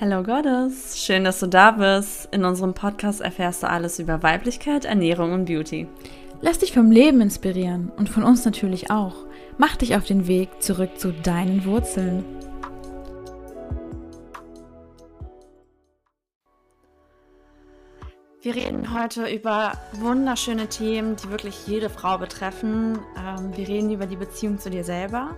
Hello Goddess, schön, dass du da bist. In unserem Podcast erfährst du alles über Weiblichkeit, Ernährung und Beauty. Lass dich vom Leben inspirieren und von uns natürlich auch. Mach dich auf den Weg zurück zu deinen Wurzeln. Wir reden heute über wunderschöne Themen, die wirklich jede Frau betreffen. Ähm, wir reden über die Beziehung zu dir selber.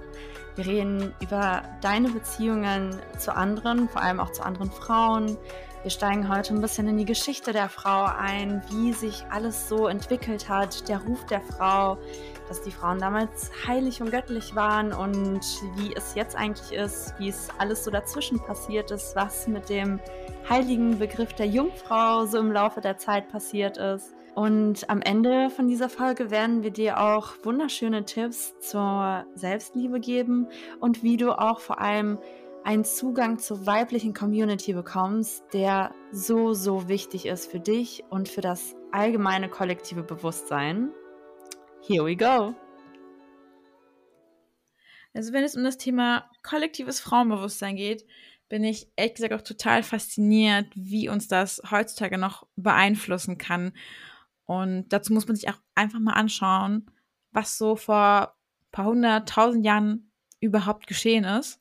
Wir reden über deine Beziehungen zu anderen, vor allem auch zu anderen Frauen. Wir steigen heute ein bisschen in die Geschichte der Frau ein, wie sich alles so entwickelt hat, der Ruf der Frau, dass die Frauen damals heilig und göttlich waren und wie es jetzt eigentlich ist, wie es alles so dazwischen passiert ist, was mit dem heiligen Begriff der Jungfrau so im Laufe der Zeit passiert ist. Und am Ende von dieser Folge werden wir dir auch wunderschöne Tipps zur Selbstliebe geben und wie du auch vor allem einen Zugang zur weiblichen Community bekommst, der so, so wichtig ist für dich und für das allgemeine kollektive Bewusstsein. Here we go! Also wenn es um das Thema kollektives Frauenbewusstsein geht, bin ich ehrlich gesagt auch total fasziniert, wie uns das heutzutage noch beeinflussen kann. Und dazu muss man sich auch einfach mal anschauen, was so vor ein paar hundert, tausend Jahren überhaupt geschehen ist.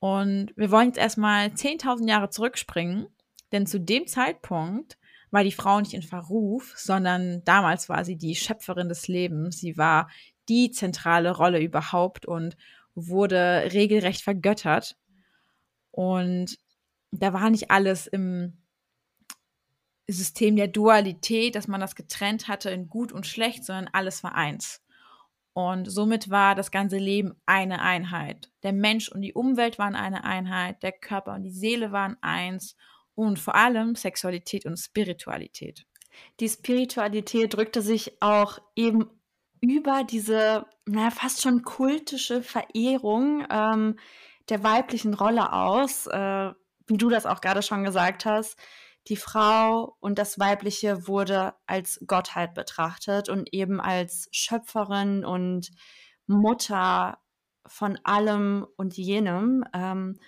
Und wir wollen jetzt erstmal 10.000 Jahre zurückspringen, denn zu dem Zeitpunkt war die Frau nicht in Verruf, sondern damals war sie die Schöpferin des Lebens. Sie war die zentrale Rolle überhaupt und wurde regelrecht vergöttert. Und da war nicht alles im System der Dualität, dass man das getrennt hatte in gut und schlecht, sondern alles war eins. Und somit war das ganze Leben eine Einheit. Der Mensch und die Umwelt waren eine Einheit, der Körper und die Seele waren eins und vor allem Sexualität und Spiritualität. Die Spiritualität drückte sich auch eben über diese, naja, fast schon kultische Verehrung ähm, der weiblichen Rolle aus, äh, wie du das auch gerade schon gesagt hast. Die Frau und das Weibliche wurde als Gottheit betrachtet und eben als Schöpferin und Mutter von allem und jenem. Ähm,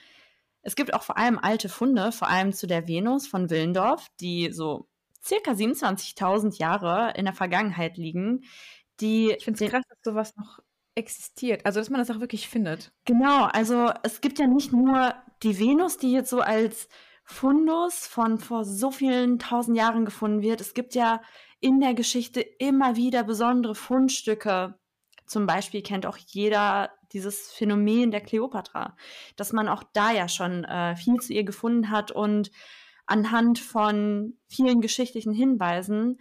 es gibt auch vor allem alte Funde, vor allem zu der Venus von Willendorf, die so circa 27.000 Jahre in der Vergangenheit liegen. Die ich finde es krass, dass sowas noch existiert. Also, dass man das auch wirklich findet. Genau, also es gibt ja nicht nur die Venus, die jetzt so als Fundus von vor so vielen tausend Jahren gefunden wird. Es gibt ja in der Geschichte immer wieder besondere Fundstücke. Zum Beispiel kennt auch jeder dieses Phänomen der Kleopatra, dass man auch da ja schon äh, viel zu ihr gefunden hat und anhand von vielen geschichtlichen Hinweisen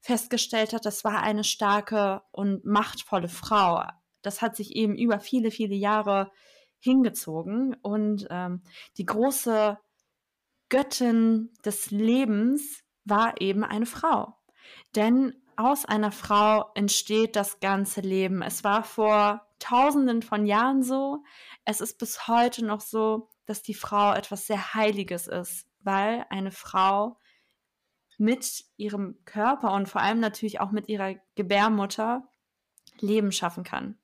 festgestellt hat, das war eine starke und machtvolle Frau, das hat sich eben über viele, viele Jahre hingezogen. Und ähm, die große Göttin des Lebens war eben eine Frau. Denn aus einer Frau entsteht das ganze Leben. Es war vor tausenden von Jahren so. Es ist bis heute noch so, dass die Frau etwas sehr Heiliges ist, weil eine Frau mit ihrem Körper und vor allem natürlich auch mit ihrer Gebärmutter Leben schaffen kann.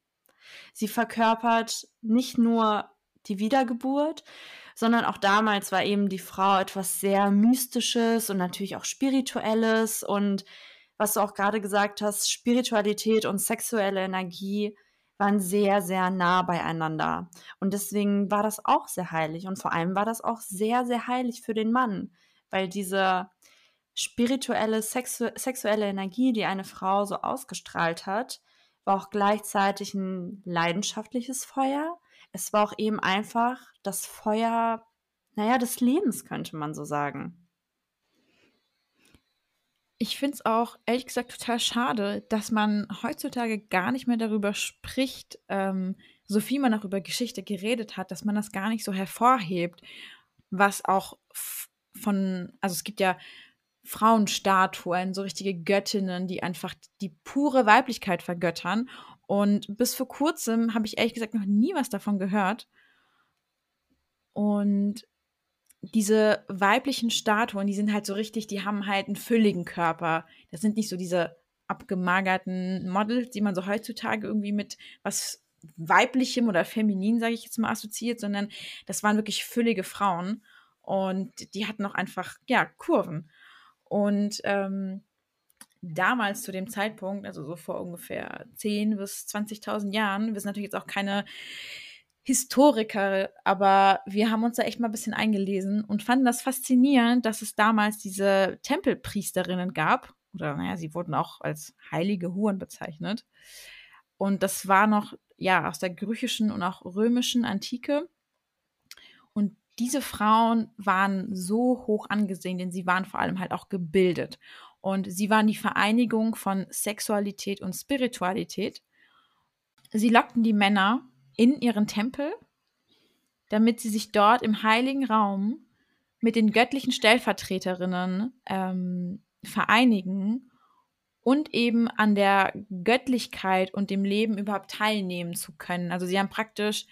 Sie verkörpert nicht nur die Wiedergeburt, sondern auch damals war eben die Frau etwas sehr Mystisches und natürlich auch Spirituelles und was du auch gerade gesagt hast, Spiritualität und sexuelle Energie waren sehr, sehr nah beieinander. Und deswegen war das auch sehr heilig. Und vor allem war das auch sehr, sehr heilig für den Mann, weil diese spirituelle, sexu sexuelle Energie, die eine Frau so ausgestrahlt hat, war auch gleichzeitig ein leidenschaftliches Feuer. Es war auch eben einfach das Feuer, naja, des Lebens, könnte man so sagen. Ich finde es auch ehrlich gesagt total schade, dass man heutzutage gar nicht mehr darüber spricht, ähm, so viel man auch über Geschichte geredet hat, dass man das gar nicht so hervorhebt, was auch von, also es gibt ja Frauenstatuen, so richtige Göttinnen, die einfach die pure Weiblichkeit vergöttern. Und bis vor kurzem habe ich ehrlich gesagt noch nie was davon gehört. Und diese weiblichen Statuen, die sind halt so richtig, die haben halt einen fülligen Körper. Das sind nicht so diese abgemagerten Models, die man so heutzutage irgendwie mit was weiblichem oder feminin, sage ich jetzt mal, assoziiert, sondern das waren wirklich füllige Frauen. Und die hatten auch einfach, ja, Kurven. Und ähm, damals zu dem Zeitpunkt, also so vor ungefähr 10.000 bis 20.000 Jahren, wir sind natürlich jetzt auch keine Historiker, aber wir haben uns da echt mal ein bisschen eingelesen und fanden das faszinierend, dass es damals diese Tempelpriesterinnen gab. Oder naja, sie wurden auch als heilige Huren bezeichnet. Und das war noch, ja, aus der griechischen und auch römischen Antike. Und diese Frauen waren so hoch angesehen, denn sie waren vor allem halt auch gebildet. Und sie waren die Vereinigung von Sexualität und Spiritualität. Sie lockten die Männer in ihren Tempel, damit sie sich dort im heiligen Raum mit den göttlichen Stellvertreterinnen ähm, vereinigen und eben an der Göttlichkeit und dem Leben überhaupt teilnehmen zu können. Also sie haben praktisch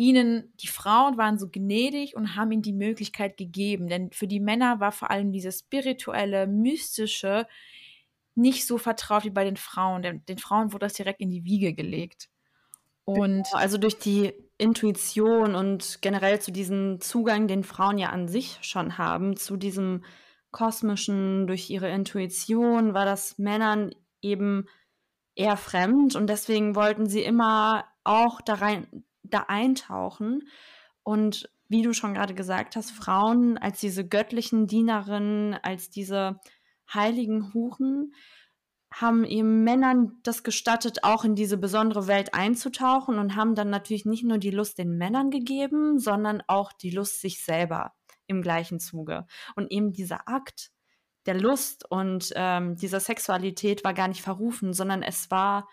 ihnen, die Frauen waren so gnädig und haben ihnen die Möglichkeit gegeben. Denn für die Männer war vor allem dieses spirituelle, mystische nicht so vertraut wie bei den Frauen. Denn den Frauen wurde das direkt in die Wiege gelegt. Und genau, also durch die Intuition und generell zu diesem Zugang, den Frauen ja an sich schon haben, zu diesem kosmischen, durch ihre Intuition, war das Männern eben eher fremd und deswegen wollten sie immer auch da rein, da eintauchen. Und wie du schon gerade gesagt hast, Frauen als diese göttlichen Dienerinnen, als diese heiligen Huren, haben eben Männern das gestattet, auch in diese besondere Welt einzutauchen und haben dann natürlich nicht nur die Lust den Männern gegeben, sondern auch die Lust sich selber im gleichen Zuge. Und eben dieser Akt der Lust und ähm, dieser Sexualität war gar nicht verrufen, sondern es war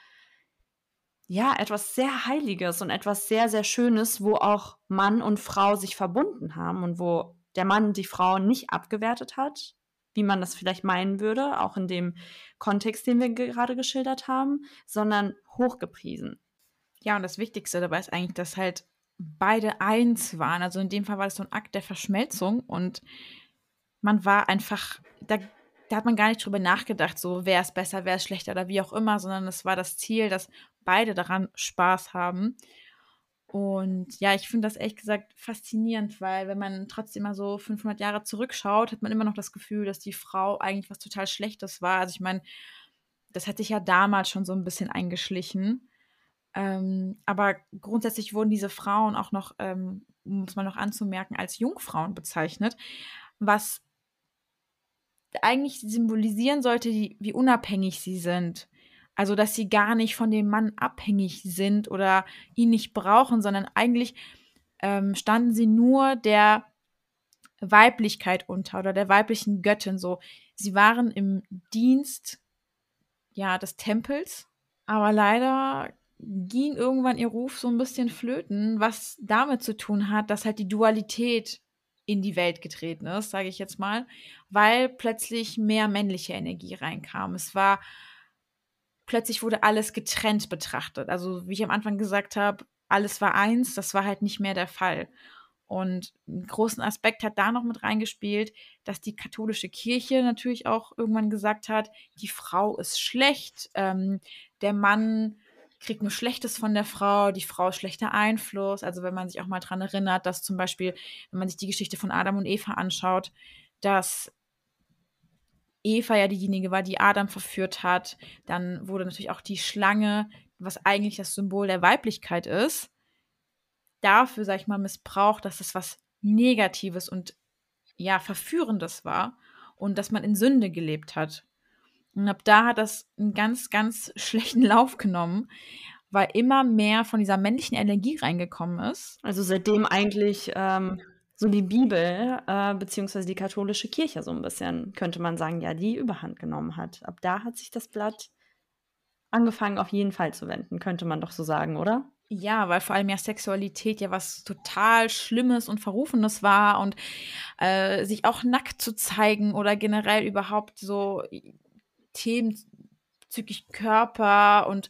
ja etwas sehr Heiliges und etwas sehr, sehr Schönes, wo auch Mann und Frau sich verbunden haben und wo der Mann die Frau nicht abgewertet hat, wie man das vielleicht meinen würde, auch in dem Kontext, den wir gerade geschildert haben, sondern hochgepriesen. Ja, und das Wichtigste dabei ist eigentlich, dass halt beide eins waren. Also in dem Fall war das so ein Akt der Verschmelzung und man war einfach, da, da hat man gar nicht drüber nachgedacht, so wer ist besser, wer ist schlechter oder wie auch immer, sondern es war das Ziel, dass beide daran Spaß haben. Und ja, ich finde das ehrlich gesagt faszinierend, weil wenn man trotzdem mal so 500 Jahre zurückschaut, hat man immer noch das Gefühl, dass die Frau eigentlich was total Schlechtes war. Also ich meine, das hat sich ja damals schon so ein bisschen eingeschlichen. Ähm, aber grundsätzlich wurden diese Frauen auch noch, ähm, muss man noch anzumerken, als Jungfrauen bezeichnet, was eigentlich symbolisieren sollte, wie unabhängig sie sind. Also, dass sie gar nicht von dem Mann abhängig sind oder ihn nicht brauchen, sondern eigentlich ähm, standen sie nur der Weiblichkeit unter oder der weiblichen Göttin so. Sie waren im Dienst ja des Tempels, aber leider ging irgendwann ihr Ruf so ein bisschen flöten, was damit zu tun hat, dass halt die Dualität in die Welt getreten ist, sage ich jetzt mal, weil plötzlich mehr männliche Energie reinkam. Es war plötzlich wurde alles getrennt betrachtet. Also wie ich am Anfang gesagt habe, alles war eins, das war halt nicht mehr der Fall. Und einen großen Aspekt hat da noch mit reingespielt, dass die katholische Kirche natürlich auch irgendwann gesagt hat, die Frau ist schlecht, ähm, der Mann kriegt nur Schlechtes von der Frau, die Frau ist schlechter Einfluss. Also wenn man sich auch mal daran erinnert, dass zum Beispiel, wenn man sich die Geschichte von Adam und Eva anschaut, dass Eva ja diejenige war, die Adam verführt hat. Dann wurde natürlich auch die Schlange, was eigentlich das Symbol der Weiblichkeit ist, dafür, sag ich mal, missbraucht, dass es was Negatives und ja, Verführendes war und dass man in Sünde gelebt hat. Und ab da hat das einen ganz, ganz schlechten Lauf genommen, weil immer mehr von dieser männlichen Energie reingekommen ist. Also seitdem eigentlich ähm, so die Bibel äh, beziehungsweise die katholische Kirche so ein bisschen, könnte man sagen, ja, die Überhand genommen hat. Ab da hat sich das Blatt angefangen auf jeden Fall zu wenden, könnte man doch so sagen, oder? Ja, weil vor allem ja Sexualität ja was total Schlimmes und Verrufenes war und äh, sich auch nackt zu zeigen oder generell überhaupt so Themen bezüglich Körper und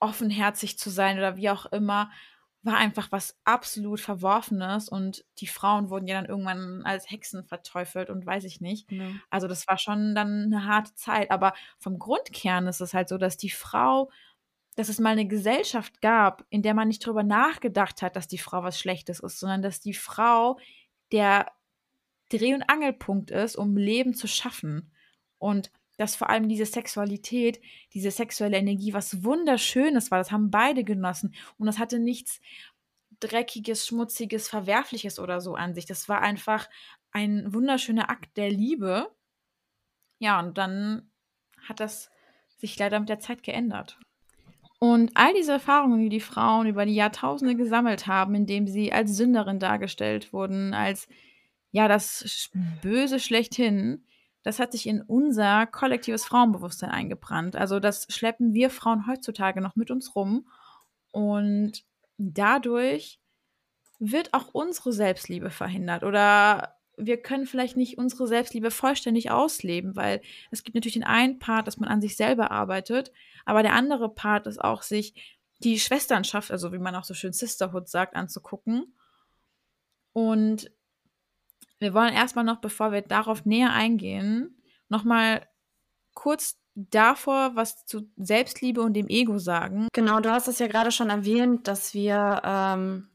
offenherzig zu sein oder wie auch immer, war einfach was absolut Verworfenes und die Frauen wurden ja dann irgendwann als Hexen verteufelt und weiß ich nicht. Ja. Also das war schon dann eine harte Zeit. Aber vom Grundkern ist es halt so, dass die Frau, dass es mal eine Gesellschaft gab, in der man nicht darüber nachgedacht hat, dass die Frau was Schlechtes ist, sondern dass die Frau der Dreh- und Angelpunkt ist, um Leben zu schaffen. Und dass vor allem diese Sexualität, diese sexuelle Energie was Wunderschönes war. Das haben beide genossen. Und das hatte nichts Dreckiges, Schmutziges, Verwerfliches oder so an sich. Das war einfach ein wunderschöner Akt der Liebe. Ja, und dann hat das sich leider mit der Zeit geändert. Und all diese Erfahrungen, die die Frauen über die Jahrtausende gesammelt haben, indem sie als Sünderin dargestellt wurden, als ja, das Böse schlechthin, das hat sich in unser kollektives Frauenbewusstsein eingebrannt. Also das schleppen wir Frauen heutzutage noch mit uns rum. Und dadurch wird auch unsere Selbstliebe verhindert oder wir können vielleicht nicht unsere Selbstliebe vollständig ausleben, weil es gibt natürlich den einen Part, dass man an sich selber arbeitet, aber der andere Part ist auch, sich die Schwesternschaft, also wie man auch so schön Sisterhood sagt, anzugucken. Und wir wollen erstmal noch, bevor wir darauf näher eingehen, nochmal kurz davor was zu Selbstliebe und dem Ego sagen. Genau, du hast es ja gerade schon erwähnt, dass wir ähm,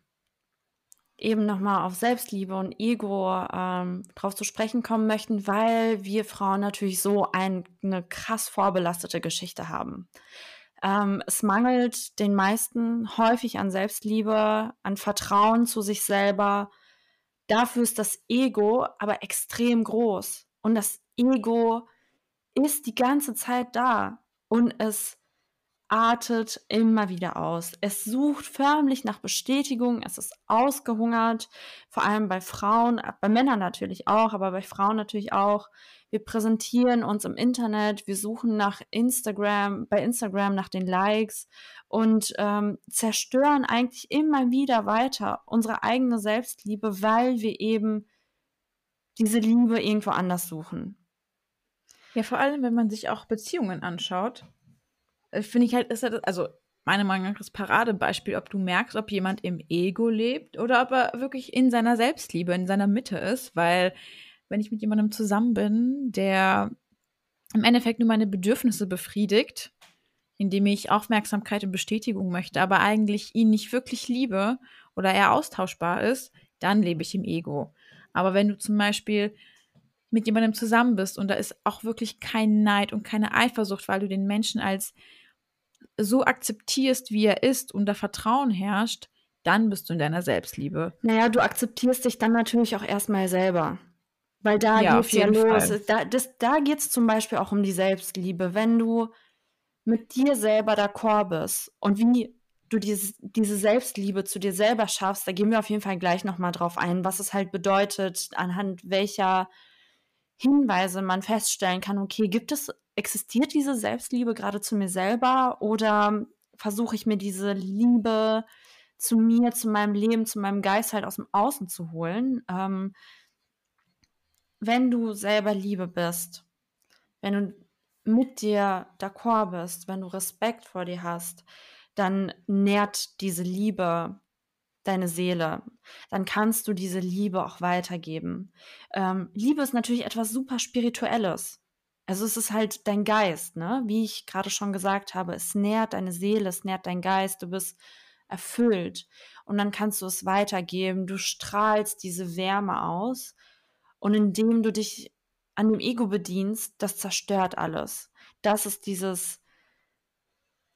eben nochmal auf Selbstliebe und Ego ähm, drauf zu sprechen kommen möchten, weil wir Frauen natürlich so ein, eine krass vorbelastete Geschichte haben. Ähm, es mangelt den meisten häufig an Selbstliebe, an Vertrauen zu sich selber, Dafür ist das Ego aber extrem groß. Und das Ego ist die ganze Zeit da und es artet immer wieder aus. Es sucht förmlich nach Bestätigung, es ist ausgehungert, vor allem bei Frauen, bei Männern natürlich auch, aber bei Frauen natürlich auch. Wir präsentieren uns im Internet, wir suchen nach Instagram, bei Instagram nach den Likes und ähm, zerstören eigentlich immer wieder weiter unsere eigene Selbstliebe, weil wir eben diese Liebe irgendwo anders suchen. Ja, vor allem, wenn man sich auch Beziehungen anschaut, äh, finde ich halt, ist das, also meiner Meinung nach das Paradebeispiel, ob du merkst, ob jemand im Ego lebt oder ob er wirklich in seiner Selbstliebe, in seiner Mitte ist, weil wenn ich mit jemandem zusammen bin, der im Endeffekt nur meine Bedürfnisse befriedigt, indem ich Aufmerksamkeit und Bestätigung möchte, aber eigentlich ihn nicht wirklich liebe oder er austauschbar ist, dann lebe ich im Ego. Aber wenn du zum Beispiel mit jemandem zusammen bist und da ist auch wirklich kein Neid und keine Eifersucht, weil du den Menschen als so akzeptierst, wie er ist und da Vertrauen herrscht, dann bist du in deiner Selbstliebe. Naja, du akzeptierst dich dann natürlich auch erstmal selber. Weil da ja, geht's ja los. Fall. Da, da geht es zum Beispiel auch um die Selbstliebe. Wenn du mit dir selber d'accord bist und wie du dieses, diese Selbstliebe zu dir selber schaffst, da gehen wir auf jeden Fall gleich nochmal drauf ein, was es halt bedeutet, anhand welcher Hinweise man feststellen kann, okay, gibt es, existiert diese Selbstliebe gerade zu mir selber oder versuche ich mir diese Liebe zu mir, zu meinem Leben, zu meinem Geist halt aus dem Außen zu holen? Ähm, wenn du selber Liebe bist, wenn du mit dir d'accord bist, wenn du Respekt vor dir hast, dann nährt diese Liebe deine Seele. Dann kannst du diese Liebe auch weitergeben. Ähm, Liebe ist natürlich etwas super Spirituelles. Also es ist halt dein Geist, ne? Wie ich gerade schon gesagt habe, es nährt deine Seele, es nährt dein Geist, du bist erfüllt. Und dann kannst du es weitergeben. Du strahlst diese Wärme aus und indem du dich an dem Ego bedienst, das zerstört alles. Das ist dieses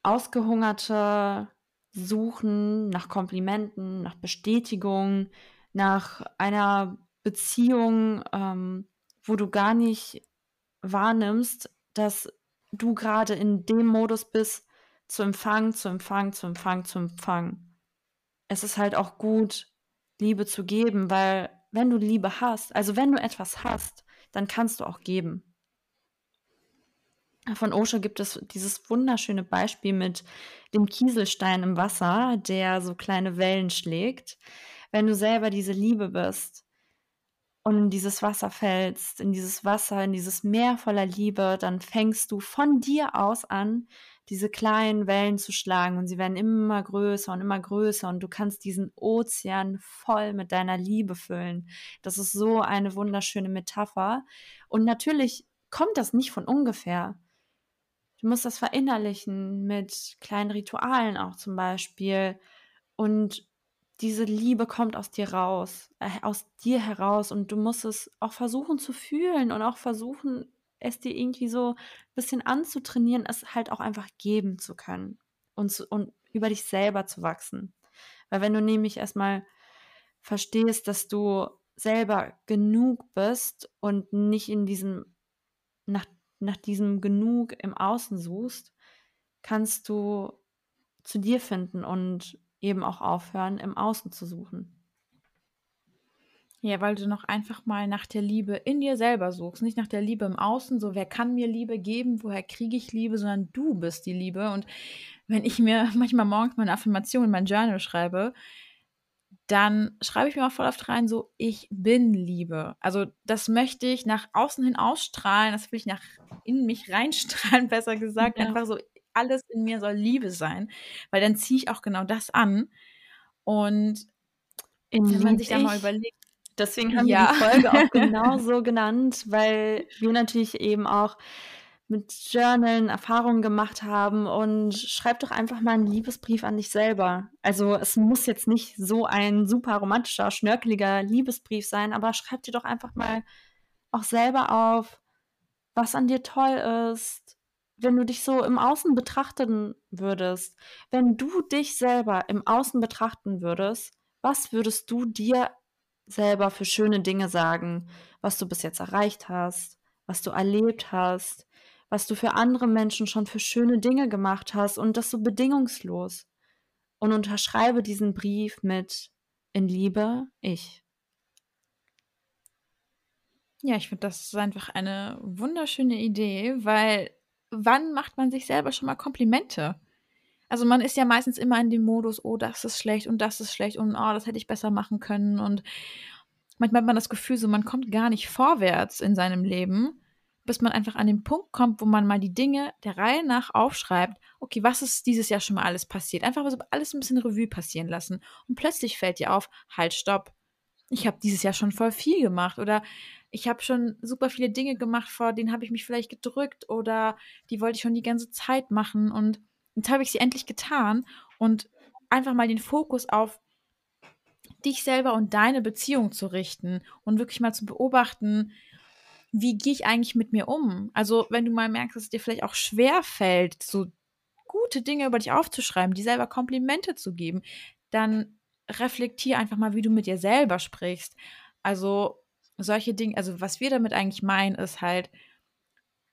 ausgehungerte Suchen nach Komplimenten, nach Bestätigung, nach einer Beziehung, ähm, wo du gar nicht wahrnimmst, dass du gerade in dem Modus bist, zu empfangen, zu empfangen, zu empfangen, zu empfangen. Es ist halt auch gut, Liebe zu geben, weil wenn du Liebe hast, also wenn du etwas hast, dann kannst du auch geben. Von Osho gibt es dieses wunderschöne Beispiel mit dem Kieselstein im Wasser, der so kleine Wellen schlägt. Wenn du selber diese Liebe bist und in dieses Wasser fällst, in dieses Wasser, in dieses Meer voller Liebe, dann fängst du von dir aus an, diese kleinen Wellen zu schlagen und sie werden immer größer und immer größer und du kannst diesen Ozean voll mit deiner Liebe füllen. Das ist so eine wunderschöne Metapher. Und natürlich kommt das nicht von ungefähr. Du musst das verinnerlichen mit kleinen Ritualen auch zum Beispiel. Und diese Liebe kommt aus dir raus, äh, aus dir heraus und du musst es auch versuchen zu fühlen und auch versuchen, es dir irgendwie so ein bisschen anzutrainieren, es halt auch einfach geben zu können und, zu, und über dich selber zu wachsen. Weil wenn du nämlich erstmal verstehst, dass du selber genug bist und nicht in diesem, nach, nach diesem Genug im Außen suchst, kannst du zu dir finden und eben auch aufhören, im Außen zu suchen. Ja, weil du noch einfach mal nach der Liebe in dir selber suchst, nicht nach der Liebe im Außen, so wer kann mir Liebe geben, woher kriege ich Liebe, sondern du bist die Liebe. Und wenn ich mir manchmal morgens meine Affirmation in mein Journal schreibe, dann schreibe ich mir auch voll oft rein, so, ich bin Liebe. Also das möchte ich nach außen hin ausstrahlen, das will ich nach in mich reinstrahlen, besser gesagt. Ja. Einfach so, alles in mir soll Liebe sein, weil dann ziehe ich auch genau das an. Und in wenn man sich da mal überlegt. Deswegen haben ja. wir die Folge auch genau so genannt, weil wir natürlich eben auch mit Journalen Erfahrungen gemacht haben und schreib doch einfach mal einen Liebesbrief an dich selber. Also es muss jetzt nicht so ein super romantischer, schnörkeliger Liebesbrief sein, aber schreib dir doch einfach mal auch selber auf, was an dir toll ist, wenn du dich so im Außen betrachten würdest, wenn du dich selber im Außen betrachten würdest, was würdest du dir selber für schöne Dinge sagen, was du bis jetzt erreicht hast, was du erlebt hast, was du für andere Menschen schon für schöne Dinge gemacht hast und das so bedingungslos. Und unterschreibe diesen Brief mit in Liebe, ich. Ja, ich finde, das ist einfach eine wunderschöne Idee, weil wann macht man sich selber schon mal Komplimente? Also man ist ja meistens immer in dem Modus, oh, das ist schlecht und das ist schlecht und oh, das hätte ich besser machen können. Und manchmal hat man das Gefühl, so man kommt gar nicht vorwärts in seinem Leben, bis man einfach an den Punkt kommt, wo man mal die Dinge der Reihe nach aufschreibt, okay, was ist dieses Jahr schon mal alles passiert? Einfach so alles ein bisschen Revue passieren lassen. Und plötzlich fällt dir auf, halt, stopp. Ich habe dieses Jahr schon voll viel gemacht oder ich habe schon super viele Dinge gemacht, vor denen habe ich mich vielleicht gedrückt oder die wollte ich schon die ganze Zeit machen und jetzt habe ich sie endlich getan und einfach mal den Fokus auf dich selber und deine Beziehung zu richten und wirklich mal zu beobachten, wie gehe ich eigentlich mit mir um? Also, wenn du mal merkst, dass es dir vielleicht auch schwer fällt, so gute Dinge über dich aufzuschreiben, dir selber Komplimente zu geben, dann reflektier einfach mal, wie du mit dir selber sprichst. Also, solche Dinge, also was wir damit eigentlich meinen, ist halt,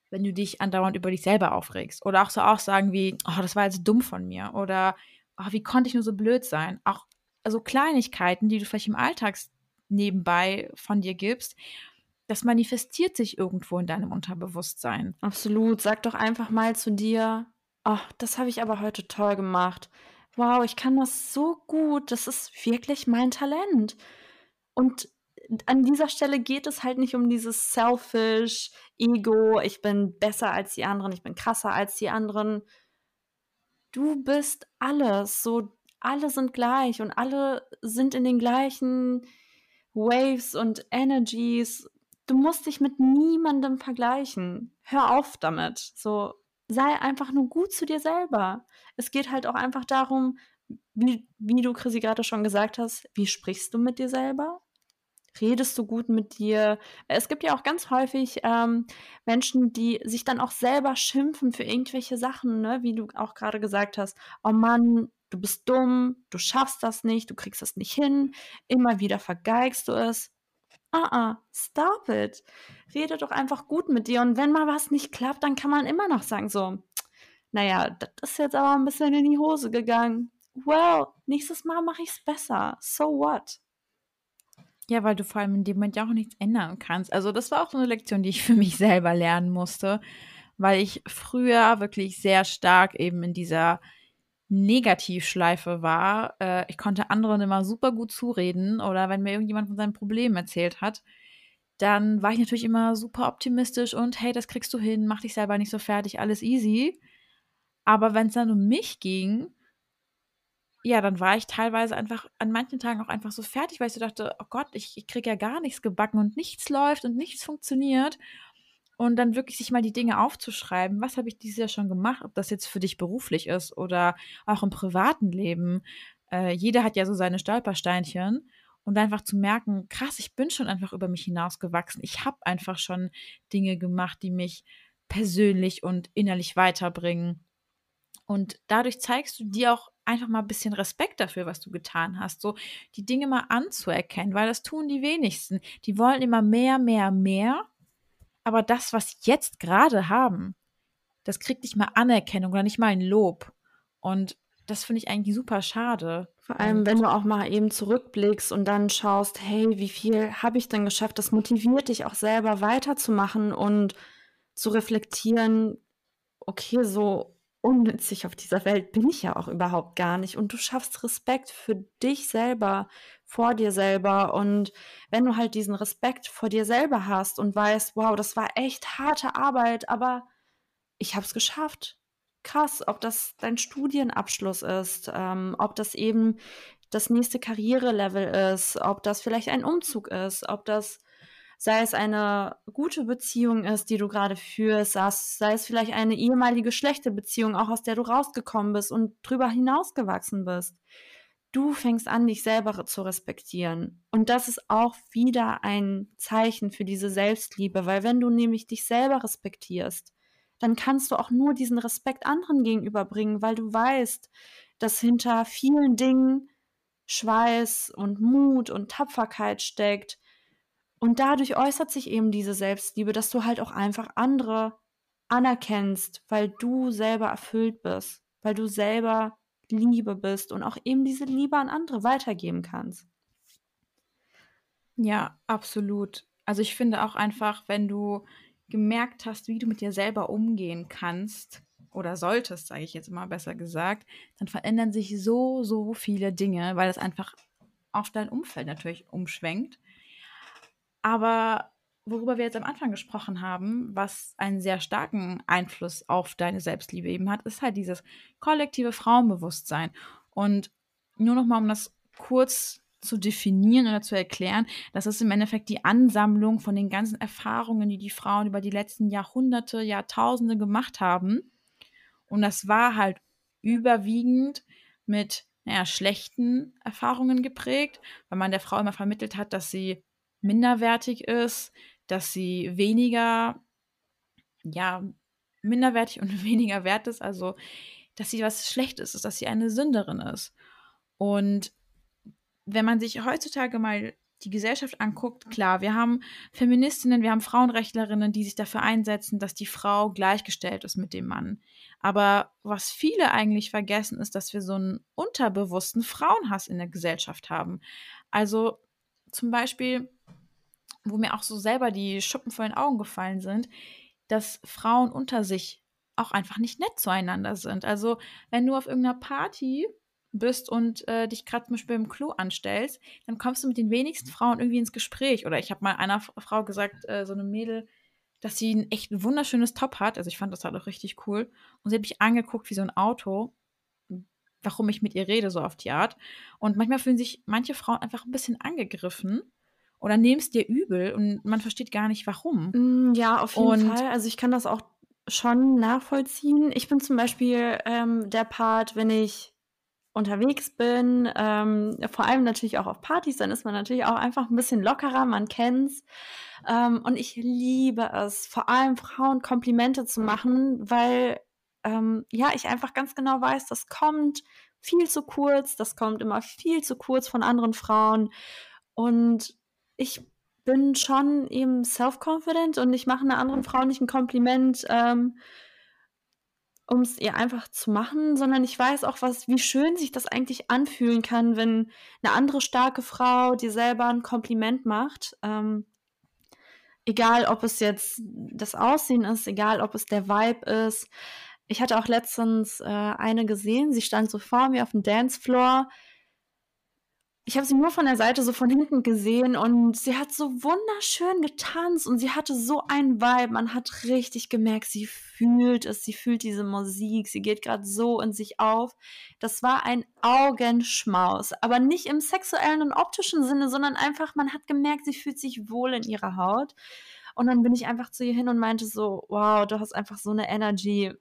wenn du dich andauernd über dich selber aufregst. Oder auch so auch sagen wie, oh, das war jetzt dumm von mir. Oder oh, wie konnte ich nur so blöd sein? Auch also Kleinigkeiten, die du vielleicht im Alltag nebenbei von dir gibst, das manifestiert sich irgendwo in deinem Unterbewusstsein. Absolut. Sag doch einfach mal zu dir, oh, das habe ich aber heute toll gemacht. Wow, ich kann das so gut. Das ist wirklich mein Talent. Und an dieser Stelle geht es halt nicht um dieses selfish Ego, ich bin besser als die anderen, ich bin krasser als die anderen. Du bist alles, so alle sind gleich und alle sind in den gleichen Waves und Energies. Du musst dich mit niemandem vergleichen. Hör auf damit. So sei einfach nur gut zu dir selber. Es geht halt auch einfach darum, wie, wie du, Chrissy, gerade schon gesagt hast, wie sprichst du mit dir selber? Redest du gut mit dir? Es gibt ja auch ganz häufig ähm, Menschen, die sich dann auch selber schimpfen für irgendwelche Sachen, ne? wie du auch gerade gesagt hast. Oh Mann, du bist dumm, du schaffst das nicht, du kriegst das nicht hin, immer wieder vergeigst du es. Ah, ah, stop it. Rede doch einfach gut mit dir. Und wenn mal was nicht klappt, dann kann man immer noch sagen, so, naja, das ist jetzt aber ein bisschen in die Hose gegangen. Well, nächstes Mal mache ich es besser. So what? Ja, weil du vor allem in dem Moment ja auch nichts ändern kannst. Also das war auch so eine Lektion, die ich für mich selber lernen musste, weil ich früher wirklich sehr stark eben in dieser Negativschleife war. Äh, ich konnte anderen immer super gut zureden oder wenn mir irgendjemand von seinem Problem erzählt hat, dann war ich natürlich immer super optimistisch und hey, das kriegst du hin, mach dich selber nicht so fertig, alles easy. Aber wenn es dann um mich ging, ja, dann war ich teilweise einfach an manchen Tagen auch einfach so fertig, weil ich so dachte, oh Gott, ich, ich kriege ja gar nichts gebacken und nichts läuft und nichts funktioniert. Und dann wirklich sich mal die Dinge aufzuschreiben, was habe ich dieses Jahr schon gemacht, ob das jetzt für dich beruflich ist oder auch im privaten Leben. äh, jeder hat ja so seine Stolpersteinchen und einfach zu merken, krass, ich bin schon einfach über mich hinausgewachsen. Ich habe einfach schon Dinge gemacht, die mich persönlich und innerlich weiterbringen. Und dadurch zeigst du dir auch einfach mal ein bisschen Respekt dafür, was du getan hast. So die Dinge mal anzuerkennen, weil das tun die wenigsten. Die wollen immer mehr, mehr, mehr. Aber das, was sie jetzt gerade haben, das kriegt nicht mal Anerkennung oder nicht mal ein Lob. Und das finde ich eigentlich super schade. Vor allem, wenn du auch mal eben zurückblickst und dann schaust, hey, wie viel habe ich denn geschafft? Das motiviert dich auch selber weiterzumachen und zu reflektieren, okay, so unnützig auf dieser Welt bin ich ja auch überhaupt gar nicht. Und du schaffst Respekt für dich selber, vor dir selber. Und wenn du halt diesen Respekt vor dir selber hast und weißt, wow, das war echt harte Arbeit, aber ich habe es geschafft krass, ob das dein Studienabschluss ist, ähm, ob das eben das nächste Karrierelevel ist, ob das vielleicht ein Umzug ist, ob das sei es eine gute Beziehung ist, die du gerade führst, sei es vielleicht eine ehemalige schlechte Beziehung, auch aus der du rausgekommen bist und drüber hinausgewachsen bist. Du fängst an, dich selber zu respektieren. Und das ist auch wieder ein Zeichen für diese Selbstliebe, weil wenn du nämlich dich selber respektierst, dann kannst du auch nur diesen Respekt anderen gegenüberbringen, weil du weißt, dass hinter vielen Dingen Schweiß und Mut und Tapferkeit steckt. Und dadurch äußert sich eben diese Selbstliebe, dass du halt auch einfach andere anerkennst, weil du selber erfüllt bist, weil du selber Liebe bist und auch eben diese Liebe an andere weitergeben kannst. Ja, absolut. Also ich finde auch einfach, wenn du gemerkt hast, wie du mit dir selber umgehen kannst oder solltest, sage ich jetzt mal besser gesagt, dann verändern sich so, so viele Dinge, weil es einfach auf dein Umfeld natürlich umschwenkt. Aber worüber wir jetzt am Anfang gesprochen haben, was einen sehr starken Einfluss auf deine Selbstliebe eben hat, ist halt dieses kollektive Frauenbewusstsein. Und nur noch mal, um das kurz zu definieren oder zu erklären. Das ist im Endeffekt die Ansammlung von den ganzen Erfahrungen, die die Frauen über die letzten Jahrhunderte, Jahrtausende gemacht haben. Und das war halt überwiegend mit naja, schlechten Erfahrungen geprägt, weil man der Frau immer vermittelt hat, dass sie minderwertig ist, dass sie weniger, ja, minderwertig und weniger wert ist, also dass sie was Schlechtes ist, dass sie eine Sünderin ist. Und wenn man sich heutzutage mal die Gesellschaft anguckt, klar, wir haben Feministinnen, wir haben Frauenrechtlerinnen, die sich dafür einsetzen, dass die Frau gleichgestellt ist mit dem Mann. Aber was viele eigentlich vergessen, ist, dass wir so einen unterbewussten Frauenhass in der Gesellschaft haben. Also zum Beispiel, wo mir auch so selber die Schuppen vor den Augen gefallen sind, dass Frauen unter sich auch einfach nicht nett zueinander sind. Also wenn du auf irgendeiner Party bist und äh, dich gerade zum Beispiel im Klo anstellst, dann kommst du mit den wenigsten Frauen irgendwie ins Gespräch. Oder ich habe mal einer Frau gesagt, äh, so eine Mädel, dass sie ein echt wunderschönes Top hat. Also ich fand das halt auch richtig cool. Und sie hat mich angeguckt wie so ein Auto, warum ich mit ihr rede, so auf die Art. Und manchmal fühlen sich manche Frauen einfach ein bisschen angegriffen oder nehmen es dir übel und man versteht gar nicht warum. Mm, ja, auf jeden und Fall. Also ich kann das auch schon nachvollziehen. Ich bin zum Beispiel ähm, der Part, wenn ich unterwegs bin, ähm, vor allem natürlich auch auf Partys, dann ist man natürlich auch einfach ein bisschen lockerer, man kennt's. Ähm, und ich liebe es, vor allem Frauen Komplimente zu machen, weil ähm, ja, ich einfach ganz genau weiß, das kommt viel zu kurz, das kommt immer viel zu kurz von anderen Frauen. Und ich bin schon eben self-confident und ich mache einer anderen Frau nicht ein Kompliment, ähm, um es ihr einfach zu machen, sondern ich weiß auch, was, wie schön sich das eigentlich anfühlen kann, wenn eine andere starke Frau dir selber ein Kompliment macht. Ähm, egal, ob es jetzt das Aussehen ist, egal, ob es der Vibe ist. Ich hatte auch letztens äh, eine gesehen, sie stand so vor mir auf dem Dancefloor ich habe sie nur von der Seite so von hinten gesehen und sie hat so wunderschön getanzt und sie hatte so einen Vibe. Man hat richtig gemerkt, sie fühlt es, sie fühlt diese Musik, sie geht gerade so in sich auf. Das war ein Augenschmaus, aber nicht im sexuellen und optischen Sinne, sondern einfach, man hat gemerkt, sie fühlt sich wohl in ihrer Haut. Und dann bin ich einfach zu ihr hin und meinte so, wow, du hast einfach so eine Energy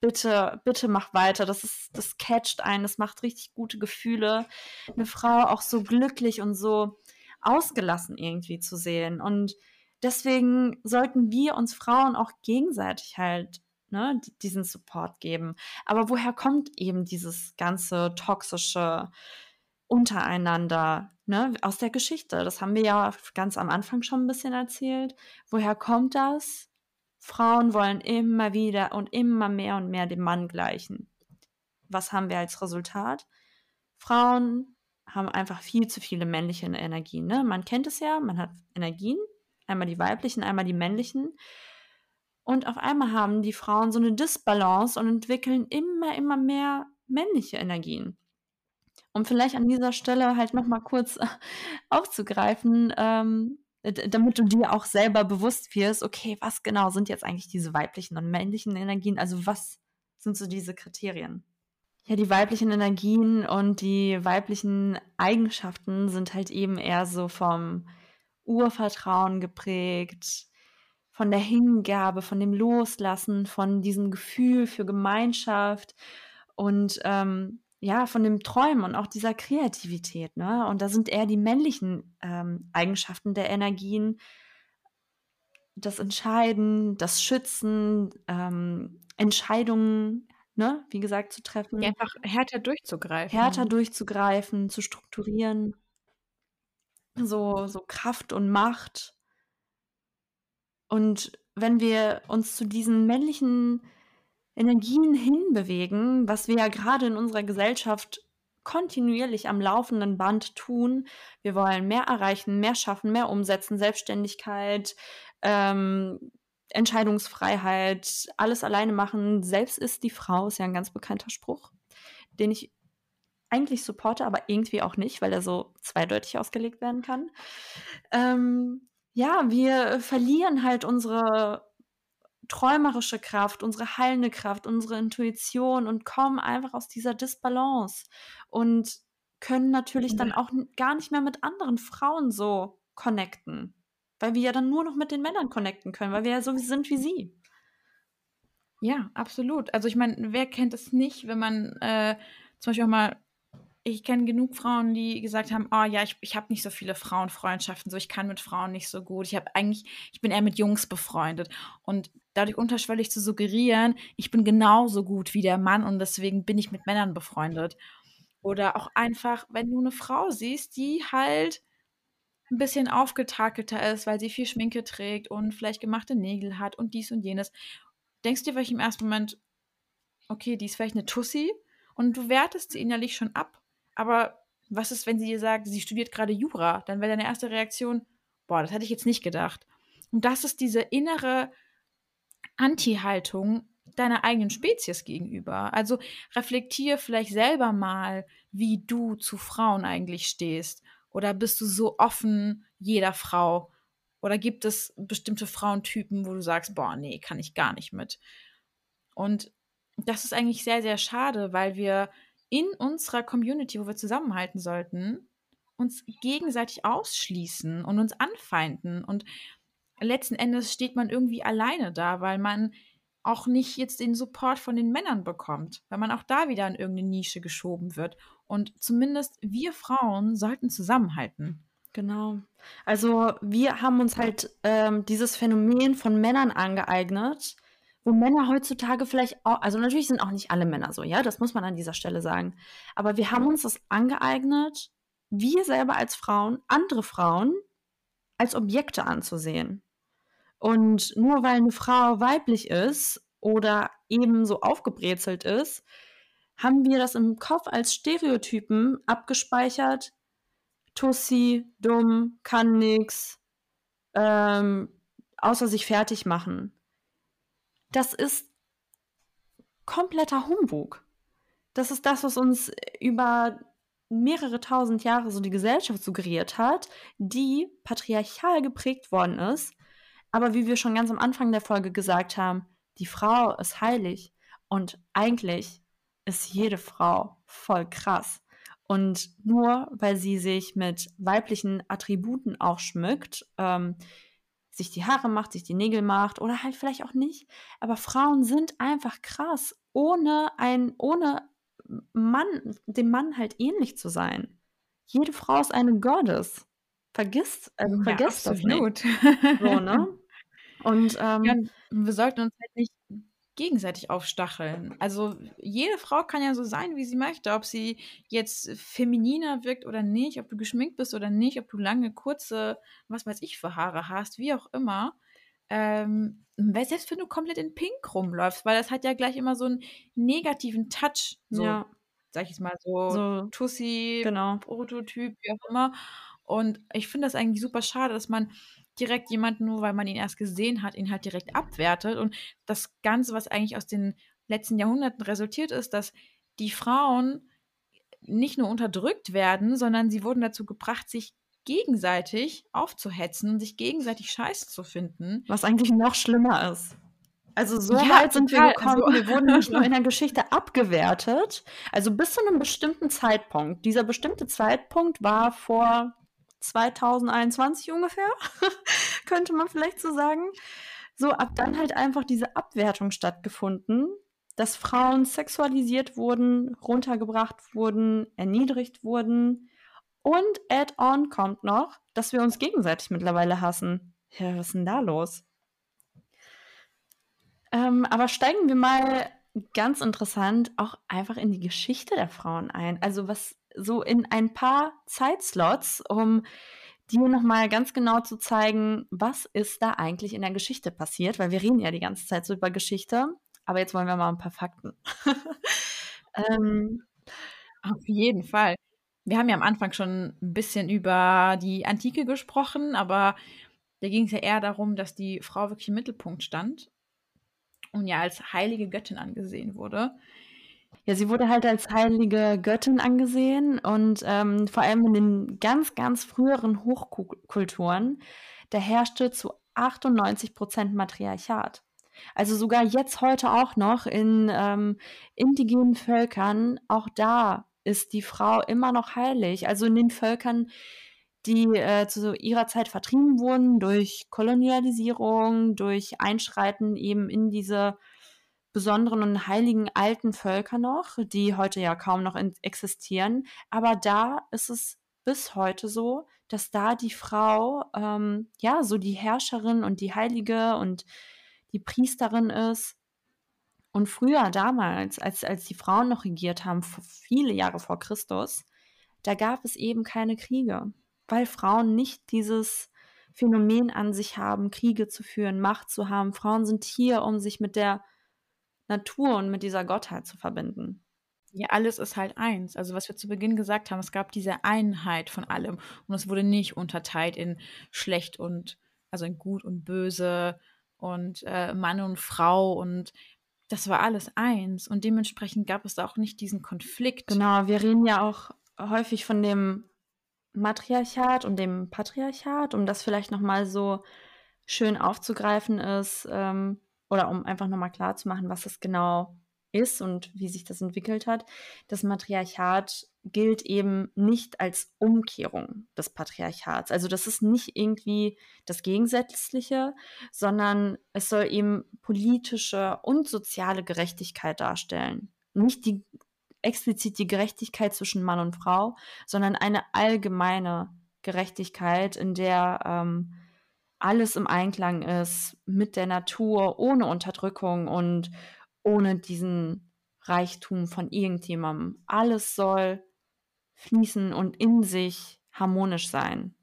bitte, bitte mach weiter. Das ist, das catcht einen, das macht richtig gute Gefühle. Eine Frau auch so glücklich und so ausgelassen irgendwie zu sehen. Und deswegen sollten wir uns Frauen auch gegenseitig halt ne, diesen Support geben. Aber woher kommt eben dieses ganze toxische untereinander, ne, aus der Geschichte? Das haben wir ja ganz am Anfang schon ein bisschen erzählt. Woher kommt das? Frauen wollen immer wieder und immer mehr und mehr dem Mann gleichen. Was haben wir als Resultat? Frauen haben einfach viel zu viele männliche Energien. Ne? Man kennt es ja, man hat Energien, einmal die weiblichen, einmal die männlichen. Und auf einmal haben die Frauen so eine Disbalance und entwickeln immer, immer mehr männliche Energien. Um vielleicht an dieser Stelle halt nochmal kurz aufzugreifen, ähm, damit du dir auch selber bewusst wirst, okay, was genau sind jetzt eigentlich diese weiblichen und männlichen Energien? Also was sind so diese Kriterien? Ja, die weiblichen Energien und die weiblichen Eigenschaften sind halt eben eher so vom Urvertrauen geprägt, von der Hingabe, von dem Loslassen, von diesem Gefühl für Gemeinschaft und ähm, ja, von dem Träumen und auch dieser Kreativität. Ne? Und da sind eher die männlichen ähm, Eigenschaften der Energien, das Entscheiden, das Schützen, ähm, Entscheidungen, ne, wie gesagt, zu treffen. Ja, einfach härter durchzugreifen. Härter durchzugreifen, zu strukturieren. So, so Kraft und Macht. Und wenn wir uns zu diesen männlichen Energien hinbewegen, was wir ja gerade in unserer Gesellschaft kontinuierlich am laufenden Band tun. Wir wollen mehr erreichen, mehr schaffen, mehr umsetzen, Selbstständigkeit, ähm, Entscheidungsfreiheit, alles alleine machen. Selbst ist die Frau, ist ja ein ganz bekannter Spruch, den ich eigentlich supporte, aber irgendwie auch nicht, weil er so zweideutig ausgelegt werden kann. Ähm, ja, wir verlieren halt unsere träumerische Kraft, unsere heilende Kraft, unsere Intuition und kommen einfach aus dieser Disbalance und können natürlich dann auch gar nicht mehr mit anderen Frauen so connecten, weil wir ja dann nur noch mit den Männern connecten können, weil wir ja so sind wie sie. Ja, absolut. Also ich meine, wer kennt es nicht, wenn man äh, zum Beispiel auch mal ich kenne genug Frauen, die gesagt haben, oh ja, ich, ich habe nicht so viele Frauenfreundschaften, so ich kann mit Frauen nicht so gut. Ich habe eigentlich, ich bin eher mit Jungs befreundet. Und dadurch unterschwellig zu suggerieren, ich bin genauso gut wie der Mann und deswegen bin ich mit Männern befreundet. Oder auch einfach, wenn du eine Frau siehst, die halt ein bisschen aufgetakelter ist, weil sie viel Schminke trägt und vielleicht gemachte Nägel hat und dies und jenes, denkst du dir vielleicht im ersten Moment, okay, die ist vielleicht eine Tussi und du wertest sie innerlich schon ab aber was ist, wenn sie dir sagt, sie studiert gerade Jura? Dann wäre deine erste Reaktion, boah, das hätte ich jetzt nicht gedacht. Und das ist diese innere Anti-Haltung deiner eigenen Spezies gegenüber. Also reflektier vielleicht selber mal, wie du zu Frauen eigentlich stehst. Oder bist du so offen jeder Frau? Oder gibt es bestimmte Frauentypen, wo du sagst, boah, nee, kann ich gar nicht mit. Und das ist eigentlich sehr, sehr schade, weil wir in unserer Community, wo wir zusammenhalten sollten, uns gegenseitig ausschließen und uns anfeinden. Und letzten Endes steht man irgendwie alleine da, weil man auch nicht jetzt den Support von den Männern bekommt, weil man auch da wieder in irgendeine Nische geschoben wird. Und zumindest wir Frauen sollten zusammenhalten. Genau. Also wir haben uns halt ähm, dieses Phänomen von Männern angeeignet, wo Männer heutzutage vielleicht auch, also natürlich sind auch nicht alle Männer so, ja, das muss man an dieser Stelle sagen. Aber wir haben uns das angeeignet, wir selber als Frauen, andere Frauen als Objekte anzusehen. Und nur weil eine Frau weiblich ist oder eben so aufgebrezelt ist, haben wir das im Kopf als Stereotypen abgespeichert. Tussi, dumm, kann nix, ähm, außer sich fertig machen das ist kompletter Humbug. Das ist das, was uns über mehrere tausend Jahre so die Gesellschaft suggeriert hat, die patriarchal geprägt worden ist. Aber wie wir schon ganz am Anfang der Folge gesagt haben, die Frau ist heilig und eigentlich ist jede Frau voll krass. Und nur weil sie sich mit weiblichen Attributen auch schmückt, ähm, sich die Haare macht, sich die Nägel macht oder halt vielleicht auch nicht. Aber Frauen sind einfach krass, ohne ein, ohne Mann, dem Mann halt ähnlich zu sein. Jede Frau ist eine Goddess. Vergiss, also vergiss ja, das nicht. So, ne? Und ähm, ja, wir sollten uns halt nicht gegenseitig aufstacheln. Also jede Frau kann ja so sein, wie sie möchte, ob sie jetzt femininer wirkt oder nicht, ob du geschminkt bist oder nicht, ob du lange, kurze, was weiß ich für Haare hast, wie auch immer. Ähm, selbst wenn du komplett in Pink rumläufst, weil das hat ja gleich immer so einen negativen Touch, so, ja. sag ich jetzt mal, so, so Tussi, genau. Prototyp, wie auch immer. Und ich finde das eigentlich super schade, dass man direkt jemanden, nur weil man ihn erst gesehen hat, ihn halt direkt abwertet. Und das Ganze, was eigentlich aus den letzten Jahrhunderten resultiert ist, dass die Frauen nicht nur unterdrückt werden, sondern sie wurden dazu gebracht, sich gegenseitig aufzuhetzen und sich gegenseitig scheiße zu finden. Was eigentlich noch schlimmer ist. Also so ja, weit sind wir gekommen, also, wir wurden nicht nur in der Geschichte abgewertet, also bis zu einem bestimmten Zeitpunkt. Dieser bestimmte Zeitpunkt war vor 2021 ungefähr, könnte man vielleicht so sagen. So, ab dann halt einfach diese Abwertung stattgefunden, dass Frauen sexualisiert wurden, runtergebracht wurden, erniedrigt wurden. Und add-on kommt noch, dass wir uns gegenseitig mittlerweile hassen. Ja, was ist denn da los? Ähm, aber steigen wir mal ganz interessant auch einfach in die Geschichte der Frauen ein. Also was so in ein paar Zeitslots, um dir nochmal ganz genau zu zeigen, was ist da eigentlich in der Geschichte passiert, weil wir reden ja die ganze Zeit so über Geschichte, aber jetzt wollen wir mal ein paar Fakten. ähm, Auf jeden Fall. Wir haben ja am Anfang schon ein bisschen über die Antike gesprochen, aber da ging es ja eher darum, dass die Frau wirklich im Mittelpunkt stand und ja als heilige Göttin angesehen wurde. Ja, sie wurde halt als heilige Göttin angesehen und ähm, vor allem in den ganz, ganz früheren Hochkulturen, da herrschte zu 98 Prozent Matriarchat. Also sogar jetzt heute auch noch in ähm, indigenen Völkern, auch da ist die Frau immer noch heilig. Also in den Völkern, die äh, zu ihrer Zeit vertrieben wurden durch Kolonialisierung, durch Einschreiten eben in diese besonderen und heiligen alten Völker noch, die heute ja kaum noch existieren. Aber da ist es bis heute so, dass da die Frau ähm, ja so die Herrscherin und die Heilige und die Priesterin ist. Und früher, damals, als, als die Frauen noch regiert haben, viele Jahre vor Christus, da gab es eben keine Kriege, weil Frauen nicht dieses Phänomen an sich haben, Kriege zu führen, Macht zu haben. Frauen sind hier, um sich mit der Natur und mit dieser Gottheit zu verbinden. Ja, alles ist halt eins. Also was wir zu Beginn gesagt haben, es gab diese Einheit von allem und es wurde nicht unterteilt in schlecht und also in gut und böse und äh, Mann und Frau und das war alles eins und dementsprechend gab es da auch nicht diesen Konflikt. Genau, wir reden ja auch häufig von dem Matriarchat und dem Patriarchat, um das vielleicht nochmal so schön aufzugreifen ist. Ähm, oder um einfach nochmal klar zu machen, was das genau ist und wie sich das entwickelt hat. Das Matriarchat gilt eben nicht als Umkehrung des Patriarchats. Also das ist nicht irgendwie das Gegensätzliche, sondern es soll eben politische und soziale Gerechtigkeit darstellen. Nicht die explizit die Gerechtigkeit zwischen Mann und Frau, sondern eine allgemeine Gerechtigkeit, in der ähm, alles im Einklang ist mit der Natur, ohne Unterdrückung und ohne diesen Reichtum von irgendjemandem. Alles soll fließen und in sich harmonisch sein.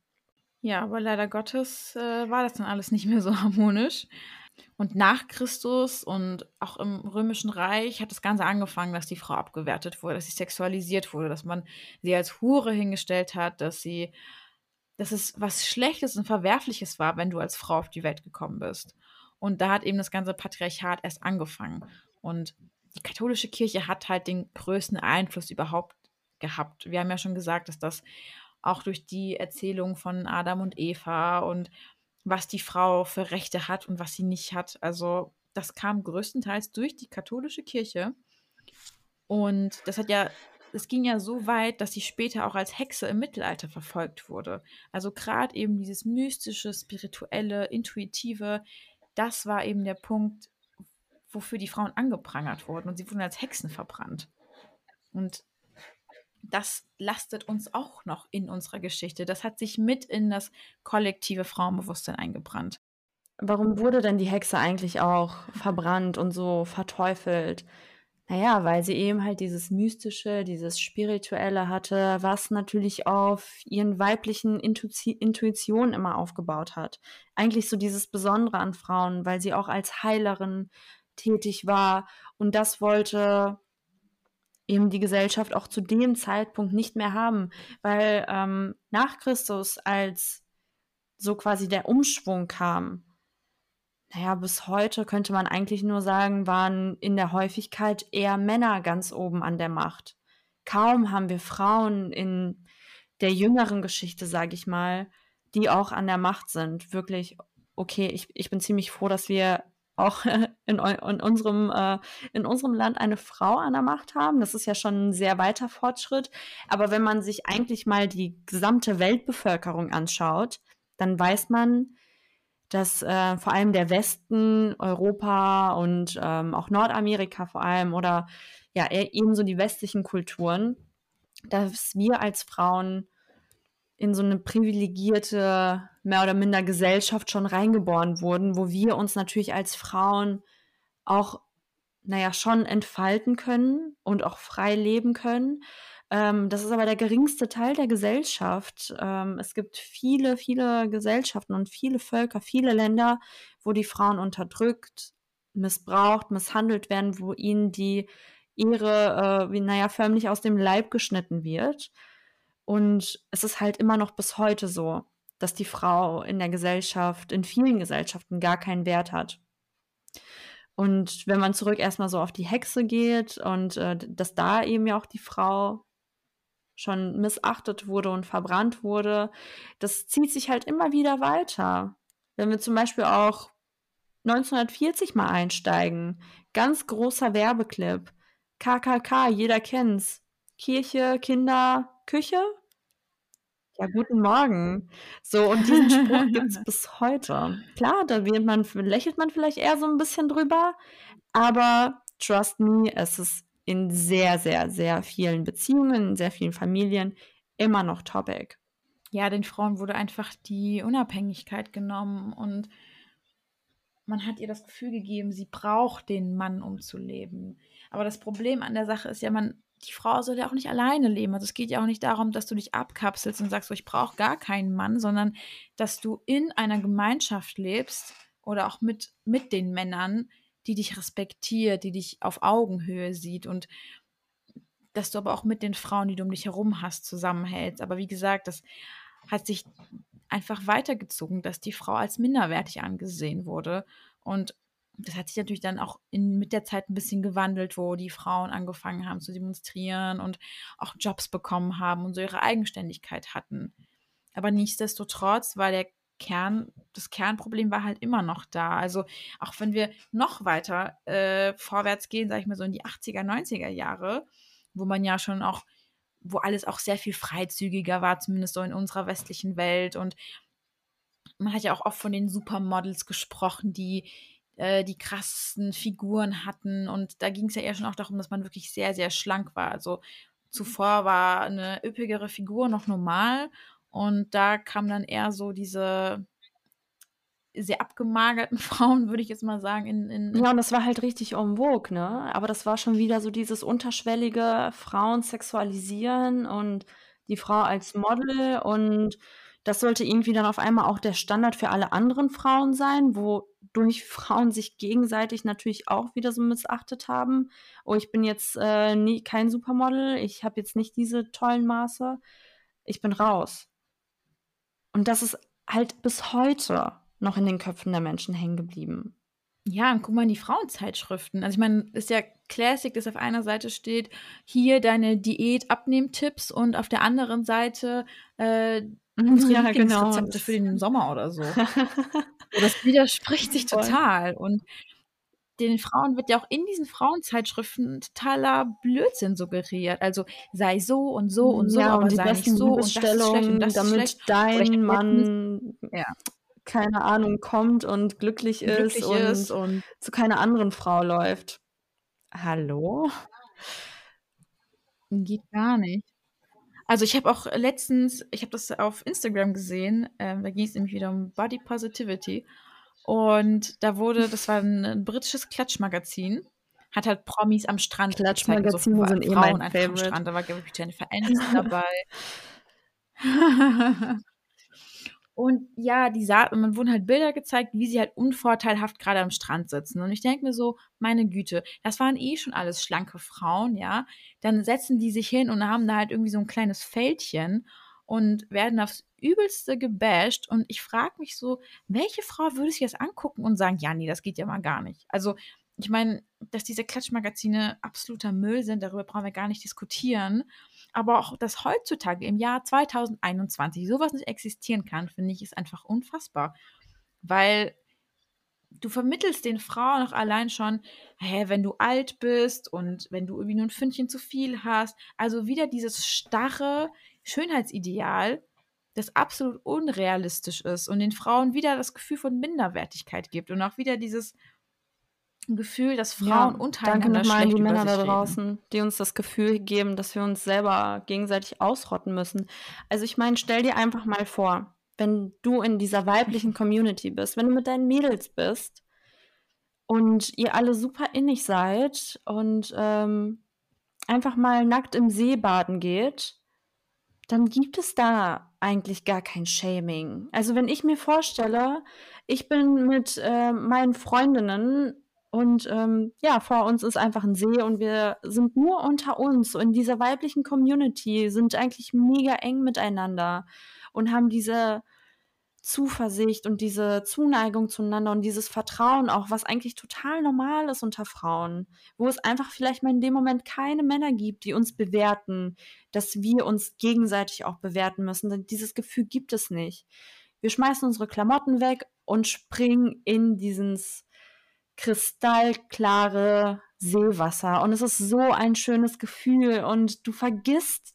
Ja, aber leider Gottes äh, war das dann alles nicht mehr so harmonisch. Und nach Christus und auch im Römischen Reich hat das Ganze angefangen, dass die Frau abgewertet wurde, dass sie sexualisiert wurde, dass man sie als Hure hingestellt hat, dass sie dass es was Schlechtes und Verwerfliches war, wenn du als Frau auf die Welt gekommen bist. Und da hat eben das ganze Patriarchat erst angefangen. Und die katholische Kirche hat halt den größten Einfluss überhaupt gehabt. Wir haben ja schon gesagt, dass das auch durch die Erzählung von Adam und Eva und was die Frau für Rechte hat und was sie nicht hat. Also das kam größtenteils durch die katholische Kirche. Und das hat ja es ging ja so weit, dass sie später auch als Hexe im Mittelalter verfolgt wurde. Also gerade eben dieses mystische, spirituelle, intuitive, das war eben der Punkt, wofür die Frauen angeprangert wurden und sie wurden als Hexen verbrannt. Und das lastet uns auch noch in unserer Geschichte. Das hat sich mit in das kollektive Frauenbewusstsein eingebrannt. Warum wurde denn die Hexe eigentlich auch verbrannt und so verteufelt? Naja, weil sie eben halt dieses Mystische, dieses Spirituelle hatte, was natürlich auf ihren weiblichen Intuitionen immer aufgebaut hat. Eigentlich so dieses Besondere an Frauen, weil sie auch als Heilerin tätig war und das wollte eben die Gesellschaft auch zu dem Zeitpunkt nicht mehr haben, weil ähm, nach Christus, als so quasi der Umschwung kam, naja, bis heute könnte man eigentlich nur sagen, waren in der Häufigkeit eher Männer ganz oben an der Macht. Kaum haben wir Frauen in der jüngeren Geschichte, sage ich mal, die auch an der Macht sind. Wirklich, okay, ich, ich bin ziemlich froh, dass wir auch in, in, unserem, äh, in unserem Land eine Frau an der Macht haben. Das ist ja schon ein sehr weiter Fortschritt. Aber wenn man sich eigentlich mal die gesamte Weltbevölkerung anschaut, dann weiß man, dass äh, vor allem der Westen, Europa und ähm, auch Nordamerika vor allem oder ja ebenso die westlichen Kulturen, dass wir als Frauen in so eine privilegierte, mehr oder minder Gesellschaft schon reingeboren wurden, wo wir uns natürlich als Frauen auch, naja, schon entfalten können und auch frei leben können. Ähm, das ist aber der geringste Teil der Gesellschaft. Ähm, es gibt viele, viele Gesellschaften und viele Völker, viele Länder, wo die Frauen unterdrückt, missbraucht, misshandelt werden, wo ihnen die Ehre, äh, wie, naja, förmlich aus dem Leib geschnitten wird. Und es ist halt immer noch bis heute so, dass die Frau in der Gesellschaft, in vielen Gesellschaften gar keinen Wert hat. Und wenn man zurück erstmal so auf die Hexe geht und äh, dass da eben ja auch die Frau schon missachtet wurde und verbrannt wurde, das zieht sich halt immer wieder weiter. Wenn wir zum Beispiel auch 1940 mal einsteigen, ganz großer Werbeclip, KKK, jeder kennt's. Kirche, Kinder, Küche. Ja, guten Morgen. So, und diesen Spruch gibt es bis heute. Klar, da man, lächelt man vielleicht eher so ein bisschen drüber, aber trust me, es ist in sehr, sehr, sehr vielen Beziehungen, in sehr vielen Familien immer noch Topic. Ja, den Frauen wurde einfach die Unabhängigkeit genommen und man hat ihr das Gefühl gegeben, sie braucht den Mann, um zu leben. Aber das Problem an der Sache ist ja, man, die Frau soll ja auch nicht alleine leben. Also es geht ja auch nicht darum, dass du dich abkapselst und sagst, so, ich brauche gar keinen Mann, sondern dass du in einer Gemeinschaft lebst oder auch mit, mit den Männern, die dich respektiert, die dich auf Augenhöhe sieht und dass du aber auch mit den Frauen, die du um dich herum hast, zusammenhältst. Aber wie gesagt, das hat sich einfach weitergezogen, dass die Frau als minderwertig angesehen wurde. Und das hat sich natürlich dann auch in, mit der Zeit ein bisschen gewandelt, wo die Frauen angefangen haben zu demonstrieren und auch Jobs bekommen haben und so ihre Eigenständigkeit hatten. Aber nichtsdestotrotz war der Kern, das Kernproblem war halt immer noch da. Also auch wenn wir noch weiter äh, vorwärts gehen, sage ich mal so in die 80er, 90er Jahre, wo man ja schon auch, wo alles auch sehr viel freizügiger war, zumindest so in unserer westlichen Welt. Und man hat ja auch oft von den Supermodels gesprochen, die äh, die krassesten Figuren hatten. Und da ging es ja eher schon auch darum, dass man wirklich sehr, sehr schlank war. Also zuvor war eine üppigere Figur noch normal und da kam dann eher so diese sehr abgemagerten Frauen, würde ich jetzt mal sagen. In, in ja, und das war halt richtig en vogue, ne? Aber das war schon wieder so dieses unterschwellige Frauen sexualisieren und die Frau als Model und das sollte irgendwie dann auf einmal auch der Standard für alle anderen Frauen sein, wodurch Frauen sich gegenseitig natürlich auch wieder so missachtet haben. Oh, ich bin jetzt äh, nie, kein Supermodel, ich habe jetzt nicht diese tollen Maße, ich bin raus. Und das ist halt bis heute noch in den Köpfen der Menschen hängen geblieben. Ja, und guck mal in die Frauenzeitschriften. Also ich meine, ist ja Classic, dass auf einer Seite steht, hier deine Diät-Abnehmtipps und auf der anderen Seite äh, ja, genau. Rezepte für den Sommer oder so. das widerspricht sich total. Und den Frauen wird ja auch in diesen Frauenzeitschriften totaler Blödsinn suggeriert. Also sei so und so und so, Ja, aber sei nicht so und das ist schlecht und das ist damit schlecht. Oder ich dein Mann, ja, keine Ahnung, kommt und glücklich ist glücklich ist und und zu keiner anderen Frau läuft. Hallo? geht gar nicht. Also ich habe auch letztens, ich habe das auf Instagram gesehen, ähm, da ging es nämlich wieder um Body Positivity und da wurde, das war ein, ein britisches Klatschmagazin, hat halt Promis am Strand gezeigt, also Klatschmagazine sind eh Frauen mein einfach am Favorite. Strand, da war glaube ich Jennifer Aniston dabei. Und ja, die sah, und man wurden halt Bilder gezeigt, wie sie halt unvorteilhaft gerade am Strand sitzen. Und ich denke mir so, meine Güte, das waren eh schon alles schlanke Frauen, ja. Dann setzen die sich hin und haben da halt irgendwie so ein kleines Fältchen und werden aufs Übelste gebasht. Und ich frage mich so, welche Frau würde sich das angucken und sagen, ja, nee, das geht ja mal gar nicht. Also, ich meine, dass diese Klatschmagazine absoluter Müll sind, darüber brauchen wir gar nicht diskutieren. Aber auch, dass heutzutage im Jahr 2021 sowas nicht existieren kann, finde ich, ist einfach unfassbar. Weil du vermittelst den Frauen auch allein schon, hä, wenn du alt bist und wenn du irgendwie nur ein Fündchen zu viel hast. Also wieder dieses starre Schönheitsideal, das absolut unrealistisch ist und den Frauen wieder das Gefühl von Minderwertigkeit gibt und auch wieder dieses Gefühl, dass Frauen Ja, danke untereinander nochmal an die Männer da reden. draußen, die uns das Gefühl geben, dass wir uns selber gegenseitig ausrotten müssen. Also ich meine, stell dir einfach mal vor, wenn du in dieser weiblichen Community bist, wenn du mit deinen Mädels bist und ihr alle super innig seid und ähm, einfach mal nackt im See baden geht, dann gibt es da eigentlich gar kein Shaming. Also wenn ich mir vorstelle, ich bin mit äh, meinen Freundinnen und ähm, ja, vor uns ist einfach ein See und wir sind nur unter uns. So in dieser weiblichen Community sind eigentlich mega eng miteinander und haben diese Zuversicht und diese Zuneigung zueinander und dieses Vertrauen auch, was eigentlich total normal ist unter Frauen, wo es einfach vielleicht mal in dem Moment keine Männer gibt, die uns bewerten, dass wir uns gegenseitig auch bewerten müssen. Denn dieses Gefühl gibt es nicht. Wir schmeißen unsere Klamotten weg und springen in dieses kristallklare Seewasser. Und es ist so ein schönes Gefühl und du vergisst,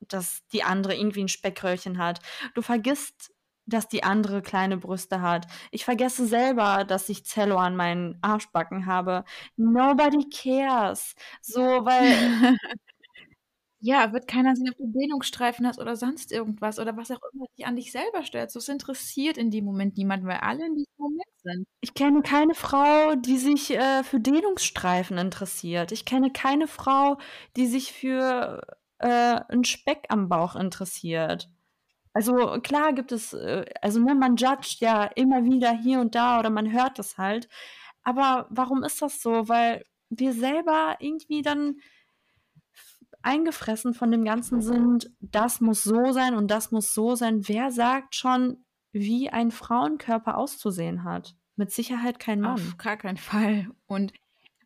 dass die andere irgendwie ein Speckröllchen hat. Du vergisst, dass die andere kleine Brüste hat. Ich vergesse selber, dass ich Zello an meinen Arschbacken habe. Nobody cares. So, weil Ja, wird keiner sehen, ob du Dehnungsstreifen hast oder sonst irgendwas oder was auch immer dich an dich selber stört. So, es interessiert in dem Moment niemanden, weil alle in diesem Moment sind. ich kenne keine Frau, die sich äh, für Dehnungsstreifen interessiert. Ich kenne keine Frau, die sich für äh, einen Speck am Bauch interessiert. Also klar gibt es, äh, also ne, man judgt ja immer wieder hier und da oder man hört es halt. Aber warum ist das so? Weil wir selber irgendwie dann eingefressen von dem Ganzen sind, das muss so sein und das muss so sein. Wer sagt schon, wie ein Frauenkörper auszusehen hat? Mit Sicherheit kein Mann. Auf gar keinen Fall. Und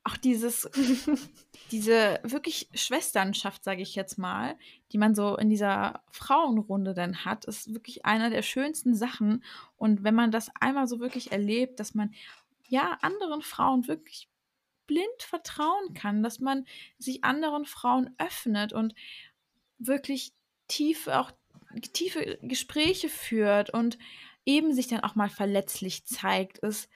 auch dieses, diese wirklich Schwesternschaft, sage ich jetzt mal, die man so in dieser Frauenrunde dann hat, ist wirklich einer der schönsten Sachen. Und wenn man das einmal so wirklich erlebt, dass man ja anderen Frauen wirklich blind vertrauen kann, dass man sich anderen Frauen öffnet und wirklich tief auch tiefe Gespräche führt und eben sich dann auch mal verletzlich zeigt, ist,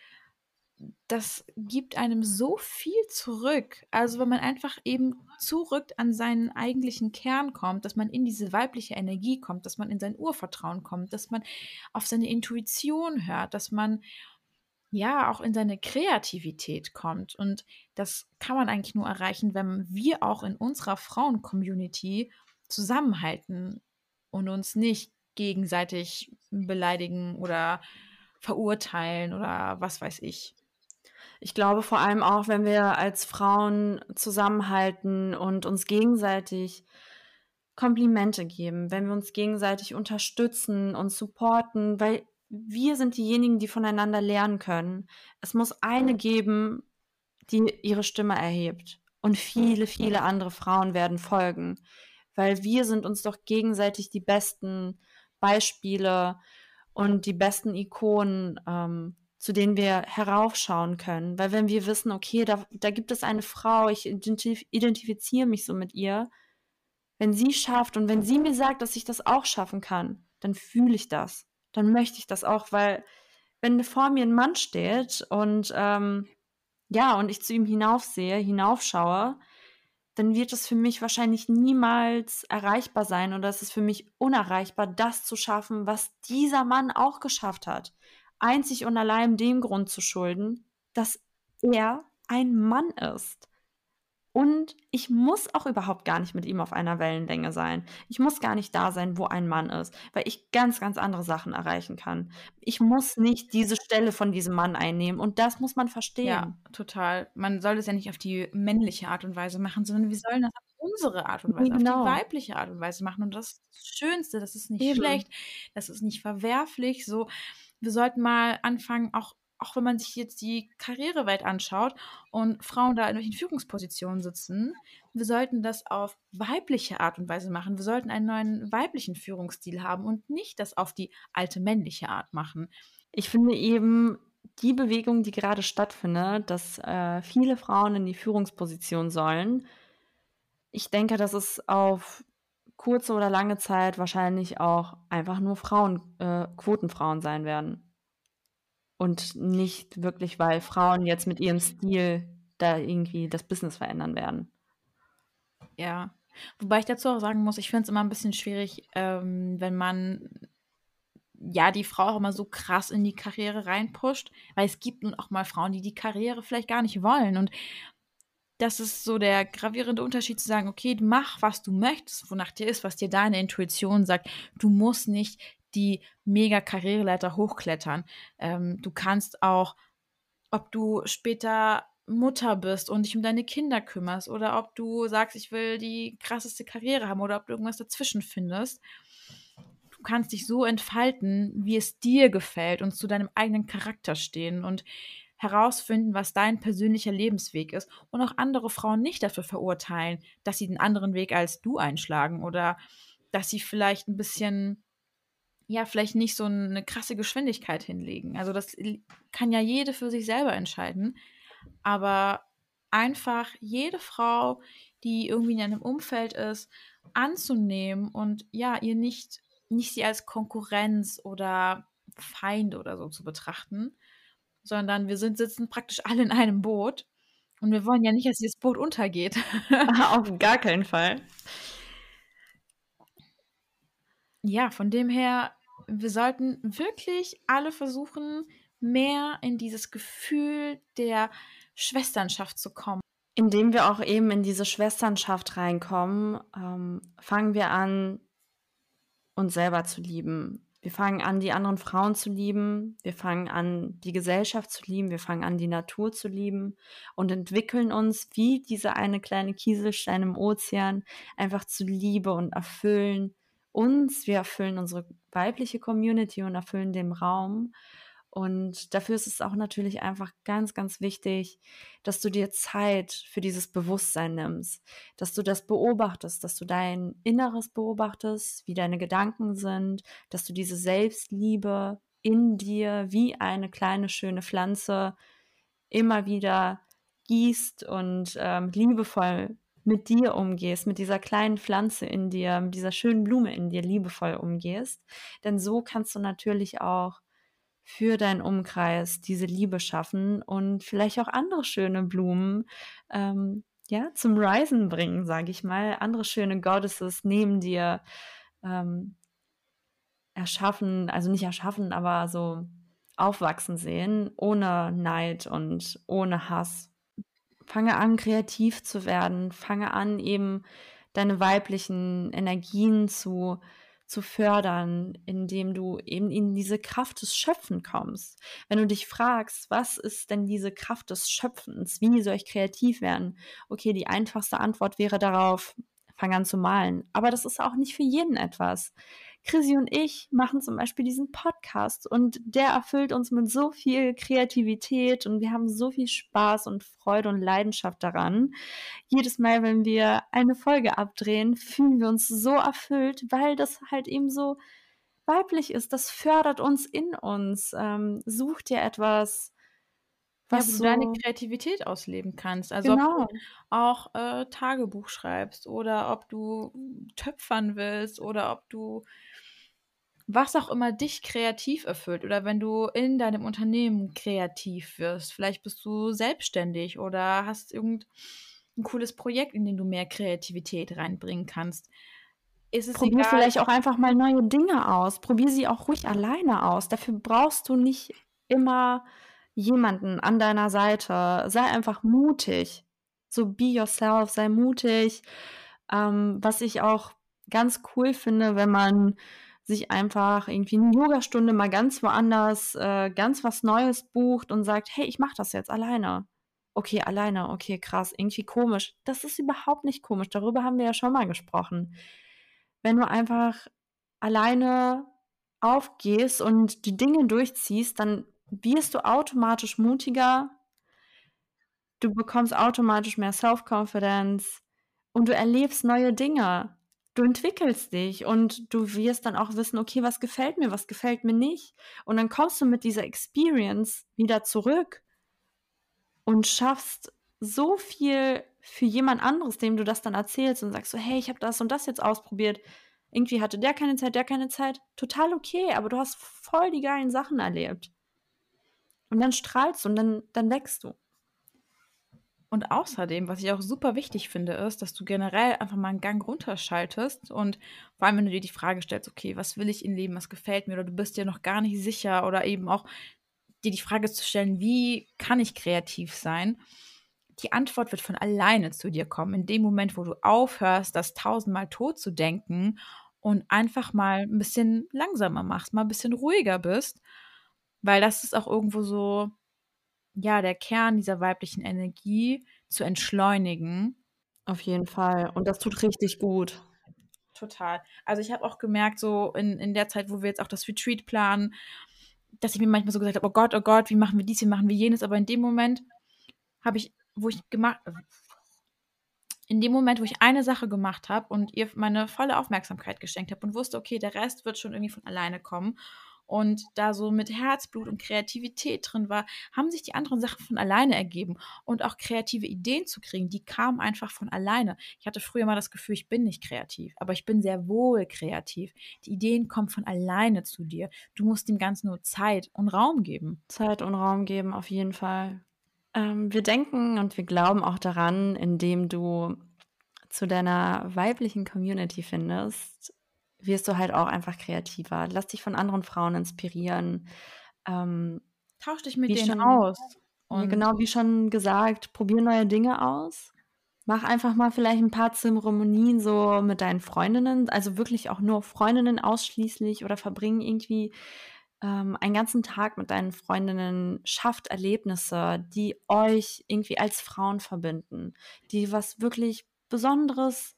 das gibt einem so viel zurück. Also wenn man einfach eben zurück an seinen eigentlichen Kern kommt, dass man in diese weibliche Energie kommt, dass man in sein Urvertrauen kommt, dass man auf seine Intuition hört, dass man ja auch in seine Kreativität kommt. Und das kann man eigentlich nur erreichen, wenn wir auch in unserer Frauen-Community zusammenhalten und uns nicht gegenseitig beleidigen oder verurteilen oder was weiß ich. Ich glaube vor allem auch, wenn wir als Frauen zusammenhalten und uns gegenseitig Komplimente geben, wenn wir uns gegenseitig unterstützen und supporten, weil wir sind diejenigen, die voneinander lernen können. Es muss eine geben, die ihre Stimme erhebt. Und viele, viele andere Frauen werden folgen. Weil wir sind uns doch gegenseitig die besten Beispiele und die besten Ikonen ähm, zu denen wir heraufschauen können. Weil wenn wir wissen, okay, da, da gibt es eine Frau, ich identif identifiziere mich so mit ihr, wenn sie schafft und wenn sie mir sagt, dass ich das auch schaffen kann, dann fühle ich das. Dann möchte ich das auch, weil wenn vor mir ein Mann steht und ähm, ja, und ich zu ihm hinaufsehe, hinaufschaue, dann wird es für mich wahrscheinlich niemals erreichbar sein oder es ist für mich unerreichbar, das zu schaffen, was dieser Mann auch geschafft hat. Einzig und allein dem Grund zu schulden, dass er ein Mann ist. Und ich muss auch überhaupt gar nicht mit ihm auf einer Wellenlänge sein. Ich muss gar nicht da sein, wo ein Mann ist, weil ich ganz, ganz andere Sachen erreichen kann. Ich muss nicht diese Stelle von diesem Mann einnehmen und das muss man verstehen. Ja, total. Man soll das ja nicht auf die männliche Art und Weise machen, sondern wir sollen das auf unsere Art und Weise, genau. auf die weibliche Art und Weise machen. Und das ist das Schönste, das ist nicht Eben. schlecht, das ist nicht verwerflich. So, wir sollten mal anfangen, auch auch wenn man sich jetzt die Karrierewelt anschaut und Frauen da in welchen Führungspositionen sitzen, wir sollten das auf weibliche Art und Weise machen. Wir sollten einen neuen weiblichen Führungsstil haben und nicht das auf die alte männliche Art machen. Ich finde eben die Bewegung, die gerade stattfindet, dass äh, viele Frauen in die Führungsposition sollen. Ich denke, dass es auf kurze oder lange Zeit wahrscheinlich auch einfach nur Frauen, äh, Quotenfrauen sein werden. Und nicht wirklich, weil Frauen jetzt mit ihrem Stil da irgendwie das Business verändern werden. Ja. Wobei ich dazu auch sagen muss, ich finde es immer ein bisschen schwierig, ähm, wenn man ja die Frau auch immer so krass in die Karriere reinpusht, weil es gibt nun auch mal Frauen, die die Karriere vielleicht gar nicht wollen. Und das ist so der gravierende Unterschied zu sagen, okay, mach, was du möchtest, wonach dir ist, was dir deine Intuition sagt. Du musst nicht die mega Karriereleiter hochklettern. Ähm, du kannst auch, ob du später Mutter bist und dich um deine Kinder kümmerst oder ob du sagst, ich will die krasseste Karriere haben oder ob du irgendwas dazwischen findest. Du kannst dich so entfalten, wie es dir gefällt und zu deinem eigenen Charakter stehen und herausfinden, was dein persönlicher Lebensweg ist und auch andere Frauen nicht dafür verurteilen, dass sie den anderen Weg als du einschlagen oder dass sie vielleicht ein bisschen ja, vielleicht nicht so eine krasse Geschwindigkeit hinlegen. Also das kann ja jede für sich selber entscheiden. Aber einfach jede Frau, die irgendwie in einem Umfeld ist, anzunehmen und ja, ihr nicht, nicht sie als Konkurrenz oder Feind oder so zu betrachten, sondern wir sind, sitzen praktisch alle in einem Boot und wir wollen ja nicht, dass dieses Boot untergeht. Auf gar keinen Fall. Ja, von dem her wir sollten wirklich alle versuchen, mehr in dieses Gefühl der Schwesternschaft zu kommen. Indem wir auch eben in diese Schwesternschaft reinkommen, ähm, fangen wir an, uns selber zu lieben. Wir fangen an, die anderen Frauen zu lieben. Wir fangen an, die Gesellschaft zu lieben. Wir fangen an, die Natur zu lieben und entwickeln uns wie diese eine kleine Kieselstein im Ozean einfach zu Liebe und erfüllen uns, wir erfüllen unsere weibliche Community und erfüllen den Raum. Und dafür ist es auch natürlich einfach ganz, ganz wichtig, dass du dir Zeit für dieses Bewusstsein nimmst, dass du das beobachtest, dass du dein Inneres beobachtest, wie deine Gedanken sind, dass du diese Selbstliebe in dir wie eine kleine schöne Pflanze immer wieder gießt und ähm, liebevoll mit dir umgehst, mit dieser kleinen Pflanze in dir, mit dieser schönen Blume in dir liebevoll umgehst. Denn so kannst du natürlich auch für deinen Umkreis diese Liebe schaffen und vielleicht auch andere schöne Blumen ähm, ja, zum Risen bringen, sage ich mal. Andere schöne Goddesses neben dir ähm, erschaffen, also nicht erschaffen, aber so aufwachsen sehen, ohne Neid und ohne Hass fange an, kreativ zu werden, fange an, eben deine weiblichen Energien zu, zu fördern, indem du eben in diese Kraft des Schöpfen kommst. Wenn du dich fragst, was ist denn diese Kraft des Schöpfens? Wie soll ich kreativ werden? Okay, die einfachste Antwort wäre darauf, fang an zu malen. Aber das ist auch nicht für jeden etwas. Chrissy und ich machen zum Beispiel diesen Podcast und der erfüllt uns mit so viel Kreativität und wir haben so viel Spaß und Freude und Leidenschaft daran. Jedes Mal, wenn wir eine Folge abdrehen, fühlen wir uns so erfüllt, weil das halt eben so weiblich ist, das fördert uns in uns. Ähm, such dir etwas, was ja, wo du deine Kreativität ausleben kannst. Also genau. ob du auch äh, Tagebuch schreibst oder ob du töpfern willst oder ob du was auch immer dich kreativ erfüllt oder wenn du in deinem Unternehmen kreativ wirst. Vielleicht bist du selbstständig oder hast irgendein cooles Projekt, in dem du mehr Kreativität reinbringen kannst. Ist es Probier egal, vielleicht auch einfach mal neue Dinge aus. Probier sie auch ruhig alleine aus. Dafür brauchst du nicht immer jemanden an deiner Seite. Sei einfach mutig. So be yourself, sei mutig. Ähm, was ich auch ganz cool finde, wenn man sich einfach irgendwie eine Yogastunde mal ganz woanders, äh, ganz was Neues bucht und sagt, hey, ich mache das jetzt alleine. Okay, alleine, okay, krass, irgendwie komisch. Das ist überhaupt nicht komisch. Darüber haben wir ja schon mal gesprochen. Wenn du einfach alleine aufgehst und die Dinge durchziehst, dann wirst du automatisch mutiger, du bekommst automatisch mehr Self-Confidence und du erlebst neue Dinge. Du entwickelst dich und du wirst dann auch wissen, okay, was gefällt mir, was gefällt mir nicht. Und dann kommst du mit dieser Experience wieder zurück und schaffst so viel für jemand anderes, dem du das dann erzählst und sagst so, hey, ich habe das und das jetzt ausprobiert. Irgendwie hatte der keine Zeit, der keine Zeit. Total okay, aber du hast voll die geilen Sachen erlebt. Und dann strahlst du und dann, dann wächst du. Und außerdem, was ich auch super wichtig finde, ist, dass du generell einfach mal einen Gang runterschaltest und vor allem, wenn du dir die Frage stellst, okay, was will ich im Leben, was gefällt mir, oder du bist dir noch gar nicht sicher oder eben auch dir die Frage zu stellen, wie kann ich kreativ sein? Die Antwort wird von alleine zu dir kommen, in dem Moment, wo du aufhörst, das tausendmal tot zu denken und einfach mal ein bisschen langsamer machst, mal ein bisschen ruhiger bist weil das ist auch irgendwo so, ja, der Kern dieser weiblichen Energie zu entschleunigen. Auf jeden Fall. Und das tut richtig gut. Total. Also ich habe auch gemerkt, so in, in der Zeit, wo wir jetzt auch das Retreat planen, dass ich mir manchmal so gesagt habe, oh Gott, oh Gott, wie machen wir dies, wie machen wir jenes. Aber in dem Moment habe ich, wo ich gemacht, in dem Moment, wo ich eine Sache gemacht habe und ihr meine volle Aufmerksamkeit geschenkt habe und wusste, okay, der Rest wird schon irgendwie von alleine kommen und da so mit Herzblut und Kreativität drin war, haben sich die anderen Sachen von alleine ergeben. Und auch kreative Ideen zu kriegen, die kamen einfach von alleine. Ich hatte früher mal das Gefühl, ich bin nicht kreativ, aber ich bin sehr wohl kreativ. Die Ideen kommen von alleine zu dir. Du musst dem Ganzen nur Zeit und Raum geben. Zeit und Raum geben, auf jeden Fall. Ähm, wir denken und wir glauben auch daran, indem du zu deiner weiblichen Community findest, wirst du halt auch einfach kreativer. Lass dich von anderen Frauen inspirieren. Ähm, Tausch dich mit denen schon, aus. Und genau wie schon gesagt, probier neue Dinge aus. Mach einfach mal vielleicht ein paar Zeremonien so mit deinen Freundinnen, also wirklich auch nur Freundinnen ausschließlich oder verbringen irgendwie ähm, einen ganzen Tag mit deinen Freundinnen. Schafft Erlebnisse, die euch irgendwie als Frauen verbinden, die was wirklich Besonderes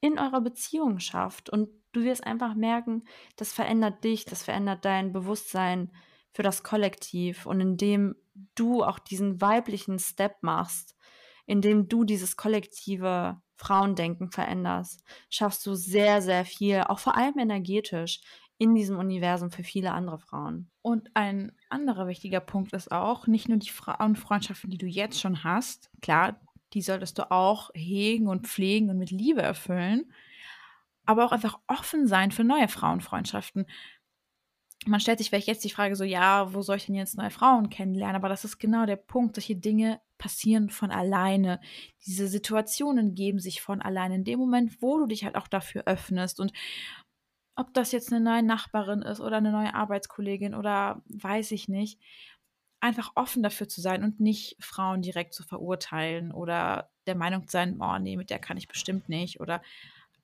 in eurer Beziehung schafft und Du wirst einfach merken, das verändert dich, das verändert dein Bewusstsein für das Kollektiv. Und indem du auch diesen weiblichen Step machst, indem du dieses kollektive Frauendenken veränderst, schaffst du sehr, sehr viel, auch vor allem energetisch, in diesem Universum für viele andere Frauen. Und ein anderer wichtiger Punkt ist auch, nicht nur die Frauenfreundschaften, die du jetzt schon hast, klar, die solltest du auch hegen und pflegen und mit Liebe erfüllen, aber auch einfach offen sein für neue Frauenfreundschaften. Man stellt sich vielleicht jetzt die Frage so, ja, wo soll ich denn jetzt neue Frauen kennenlernen? Aber das ist genau der Punkt. Solche Dinge passieren von alleine. Diese Situationen geben sich von alleine. In dem Moment, wo du dich halt auch dafür öffnest und ob das jetzt eine neue Nachbarin ist oder eine neue Arbeitskollegin oder weiß ich nicht, einfach offen dafür zu sein und nicht Frauen direkt zu verurteilen oder der Meinung zu sein, oh nee, mit der kann ich bestimmt nicht oder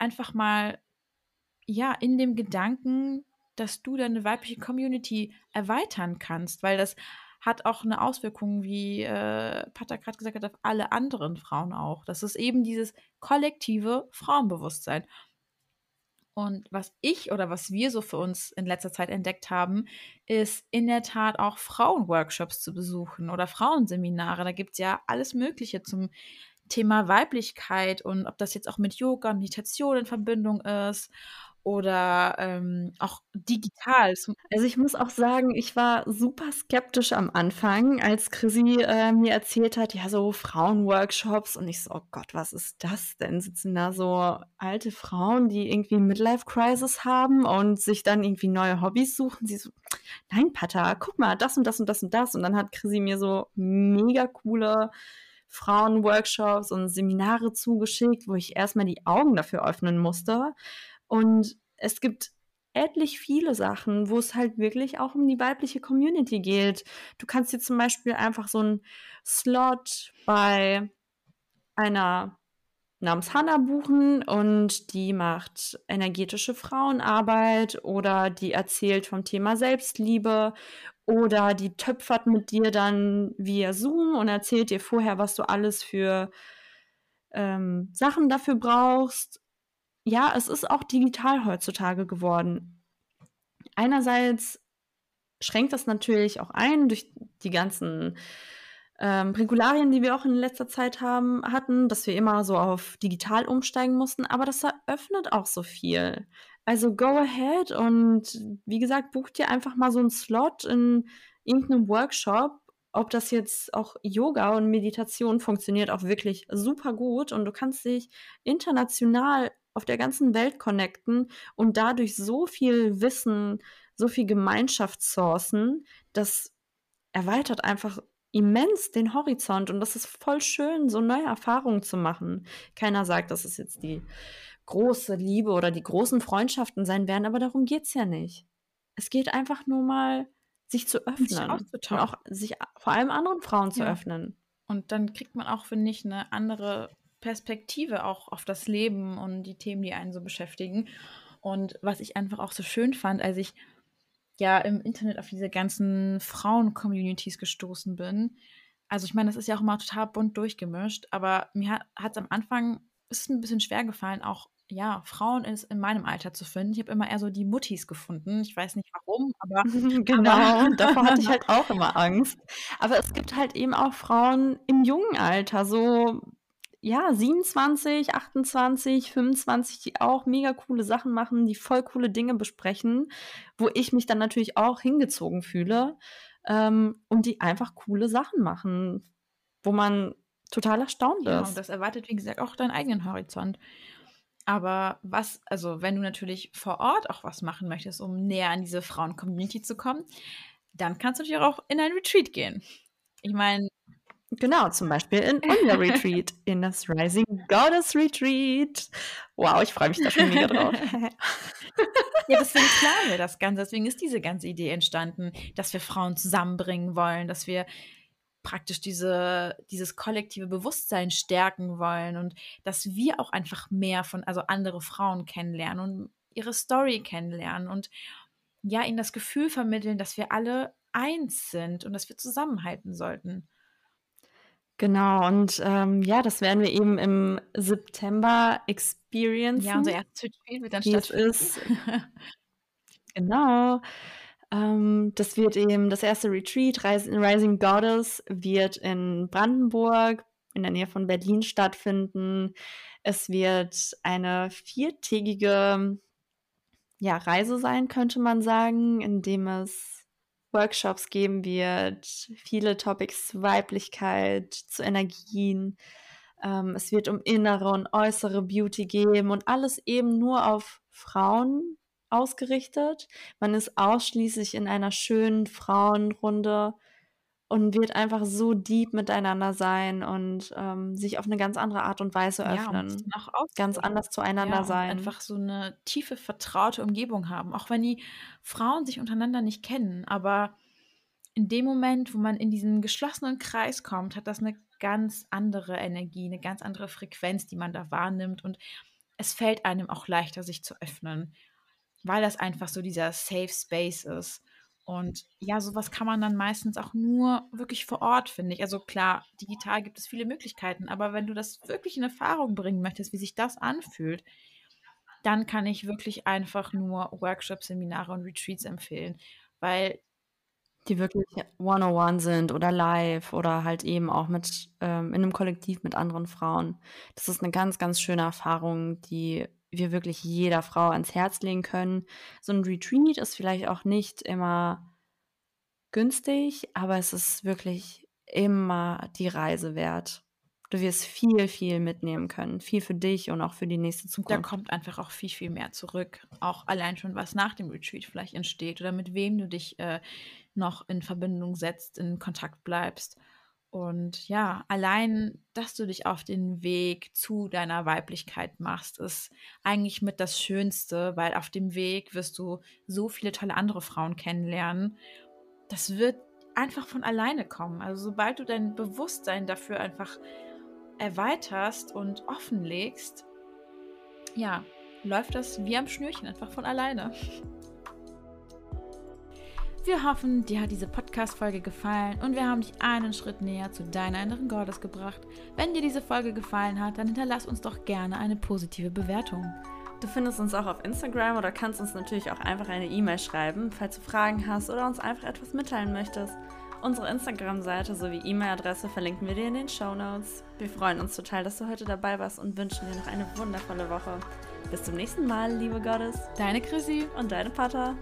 einfach mal, ja, in dem Gedanken, dass du deine weibliche Community erweitern kannst, weil das hat auch eine Auswirkung, wie äh, Pater gerade gesagt hat, auf alle anderen Frauen auch. Das ist eben dieses kollektive Frauenbewusstsein. Und was ich oder was wir so für uns in letzter Zeit entdeckt haben, ist in der Tat auch Frauenworkshops zu besuchen oder Frauenseminare. Da gibt es ja alles Mögliche zum Thema Weiblichkeit und ob das jetzt auch mit Yoga und Meditation in Verbindung ist oder ähm, auch digital. Also ich muss auch sagen, ich war super skeptisch am Anfang, als Chrissy äh, mir erzählt hat, ja, so Frauenworkshops und ich so, oh Gott, was ist das denn? Sitzen da so alte Frauen, die irgendwie Midlife-Crisis haben und sich dann irgendwie neue Hobbys suchen? Sie so, nein, Pata, guck mal, das und das und das und das. Und dann hat Chrissy mir so mega coole Frauenworkshops und Seminare zugeschickt, wo ich erstmal die Augen dafür öffnen musste. Und es gibt etlich viele Sachen, wo es halt wirklich auch um die weibliche Community geht. Du kannst dir zum Beispiel einfach so einen Slot bei einer namens Hannah buchen und die macht energetische Frauenarbeit oder die erzählt vom Thema Selbstliebe oder die töpfert mit dir dann via Zoom und erzählt dir vorher, was du alles für ähm, Sachen dafür brauchst ja, es ist auch digital heutzutage geworden. Einerseits schränkt das natürlich auch ein durch die ganzen ähm, Regularien, die wir auch in letzter Zeit haben, hatten, dass wir immer so auf digital umsteigen mussten, aber das eröffnet auch so viel. Also go ahead und wie gesagt, buch dir einfach mal so einen Slot in irgendeinem Workshop. Ob das jetzt auch Yoga und Meditation funktioniert auch wirklich super gut und du kannst dich international auf der ganzen Welt connecten und dadurch so viel Wissen, so viel Gemeinschaft sourcen, das erweitert einfach immens den Horizont und das ist voll schön, so neue Erfahrungen zu machen. Keiner sagt, dass es jetzt die große Liebe oder die großen Freundschaften sein werden, aber darum geht es ja nicht. Es geht einfach nur mal, sich zu öffnen sich und auch sich vor allem anderen Frauen zu ja. öffnen. Und dann kriegt man auch, finde ich, eine andere Perspektive auch auf das Leben und die Themen, die einen so beschäftigen. Und was ich einfach auch so schön fand, als ich ja im Internet auf diese ganzen Frauen-Communities gestoßen bin. Also ich meine, das ist ja auch immer total bunt durchgemischt, aber mir hat es am Anfang ist ein bisschen schwer gefallen, auch ja, Frauen in, in meinem Alter zu finden. Ich habe immer eher so die Muttis gefunden. Ich weiß nicht warum, aber genau, aber, davor hatte ich halt auch immer Angst. Aber es gibt halt eben auch Frauen im jungen Alter, so ja, 27, 28, 25, die auch mega coole Sachen machen, die voll coole Dinge besprechen, wo ich mich dann natürlich auch hingezogen fühle ähm, und die einfach coole Sachen machen, wo man total erstaunt ja, ist. Und das erwartet, wie gesagt, auch deinen eigenen Horizont. Aber was, also wenn du natürlich vor Ort auch was machen möchtest, um näher an diese Frauen-Community zu kommen, dann kannst du natürlich auch in ein Retreat gehen. Ich meine, Genau, zum Beispiel in unser Retreat, in das Rising Goddess Retreat. Wow, ich freue mich da schon mega drauf. ja, deswegen planen wir das Ganze. Deswegen ist diese ganze Idee entstanden, dass wir Frauen zusammenbringen wollen, dass wir praktisch diese, dieses kollektive Bewusstsein stärken wollen und dass wir auch einfach mehr von, also andere Frauen kennenlernen und ihre Story kennenlernen und ja, ihnen das Gefühl vermitteln, dass wir alle eins sind und dass wir zusammenhalten sollten. Genau, und ähm, ja, das werden wir eben im September experiencen. Ja, unser erstes Spiel wird dann stattfinden. Ist. genau. Ähm, das wird eben das erste Retreat, Rising Goddess, wird in Brandenburg in der Nähe von Berlin stattfinden. Es wird eine viertägige ja, Reise sein, könnte man sagen, in dem es Workshops geben wird, viele Topics zu Weiblichkeit, zu Energien. Ähm, es wird um innere und äußere Beauty geben und alles eben nur auf Frauen ausgerichtet. Man ist ausschließlich in einer schönen Frauenrunde und wird einfach so deep miteinander sein und ähm, sich auf eine ganz andere Art und Weise öffnen. Ja, ganz anders zueinander ja, sein. Einfach so eine tiefe, vertraute Umgebung haben. Auch wenn die Frauen sich untereinander nicht kennen. Aber in dem Moment, wo man in diesen geschlossenen Kreis kommt, hat das eine ganz andere Energie, eine ganz andere Frequenz, die man da wahrnimmt. Und es fällt einem auch leichter, sich zu öffnen, weil das einfach so dieser Safe Space ist. Und ja, sowas kann man dann meistens auch nur wirklich vor Ort, finde ich. Also klar, digital gibt es viele Möglichkeiten, aber wenn du das wirklich in Erfahrung bringen möchtest, wie sich das anfühlt, dann kann ich wirklich einfach nur Workshops, Seminare und Retreats empfehlen, weil die wirklich one-on-one sind oder live oder halt eben auch mit ähm, in einem Kollektiv mit anderen Frauen. Das ist eine ganz, ganz schöne Erfahrung, die wir wirklich jeder Frau ans Herz legen können. So ein Retreat ist vielleicht auch nicht immer günstig, aber es ist wirklich immer die Reise wert. Du wirst viel, viel mitnehmen können. Viel für dich und auch für die nächste Zukunft. Da kommt einfach auch viel, viel mehr zurück. Auch allein schon, was nach dem Retreat vielleicht entsteht oder mit wem du dich äh, noch in Verbindung setzt, in Kontakt bleibst. Und ja, allein, dass du dich auf den Weg zu deiner Weiblichkeit machst, ist eigentlich mit das Schönste, weil auf dem Weg wirst du so viele tolle andere Frauen kennenlernen. Das wird einfach von alleine kommen. Also sobald du dein Bewusstsein dafür einfach erweiterst und offenlegst, ja, läuft das wie am Schnürchen einfach von alleine. Wir hoffen, dir hat diese Podcast-Folge gefallen und wir haben dich einen Schritt näher zu deiner inneren Gottes gebracht. Wenn dir diese Folge gefallen hat, dann hinterlass uns doch gerne eine positive Bewertung. Du findest uns auch auf Instagram oder kannst uns natürlich auch einfach eine E-Mail schreiben, falls du Fragen hast oder uns einfach etwas mitteilen möchtest. Unsere Instagram-Seite sowie E-Mail-Adresse verlinken wir dir in den Show Notes. Wir freuen uns total, dass du heute dabei warst und wünschen dir noch eine wundervolle Woche. Bis zum nächsten Mal, liebe Gottes. Deine Chrissy und deine Pata.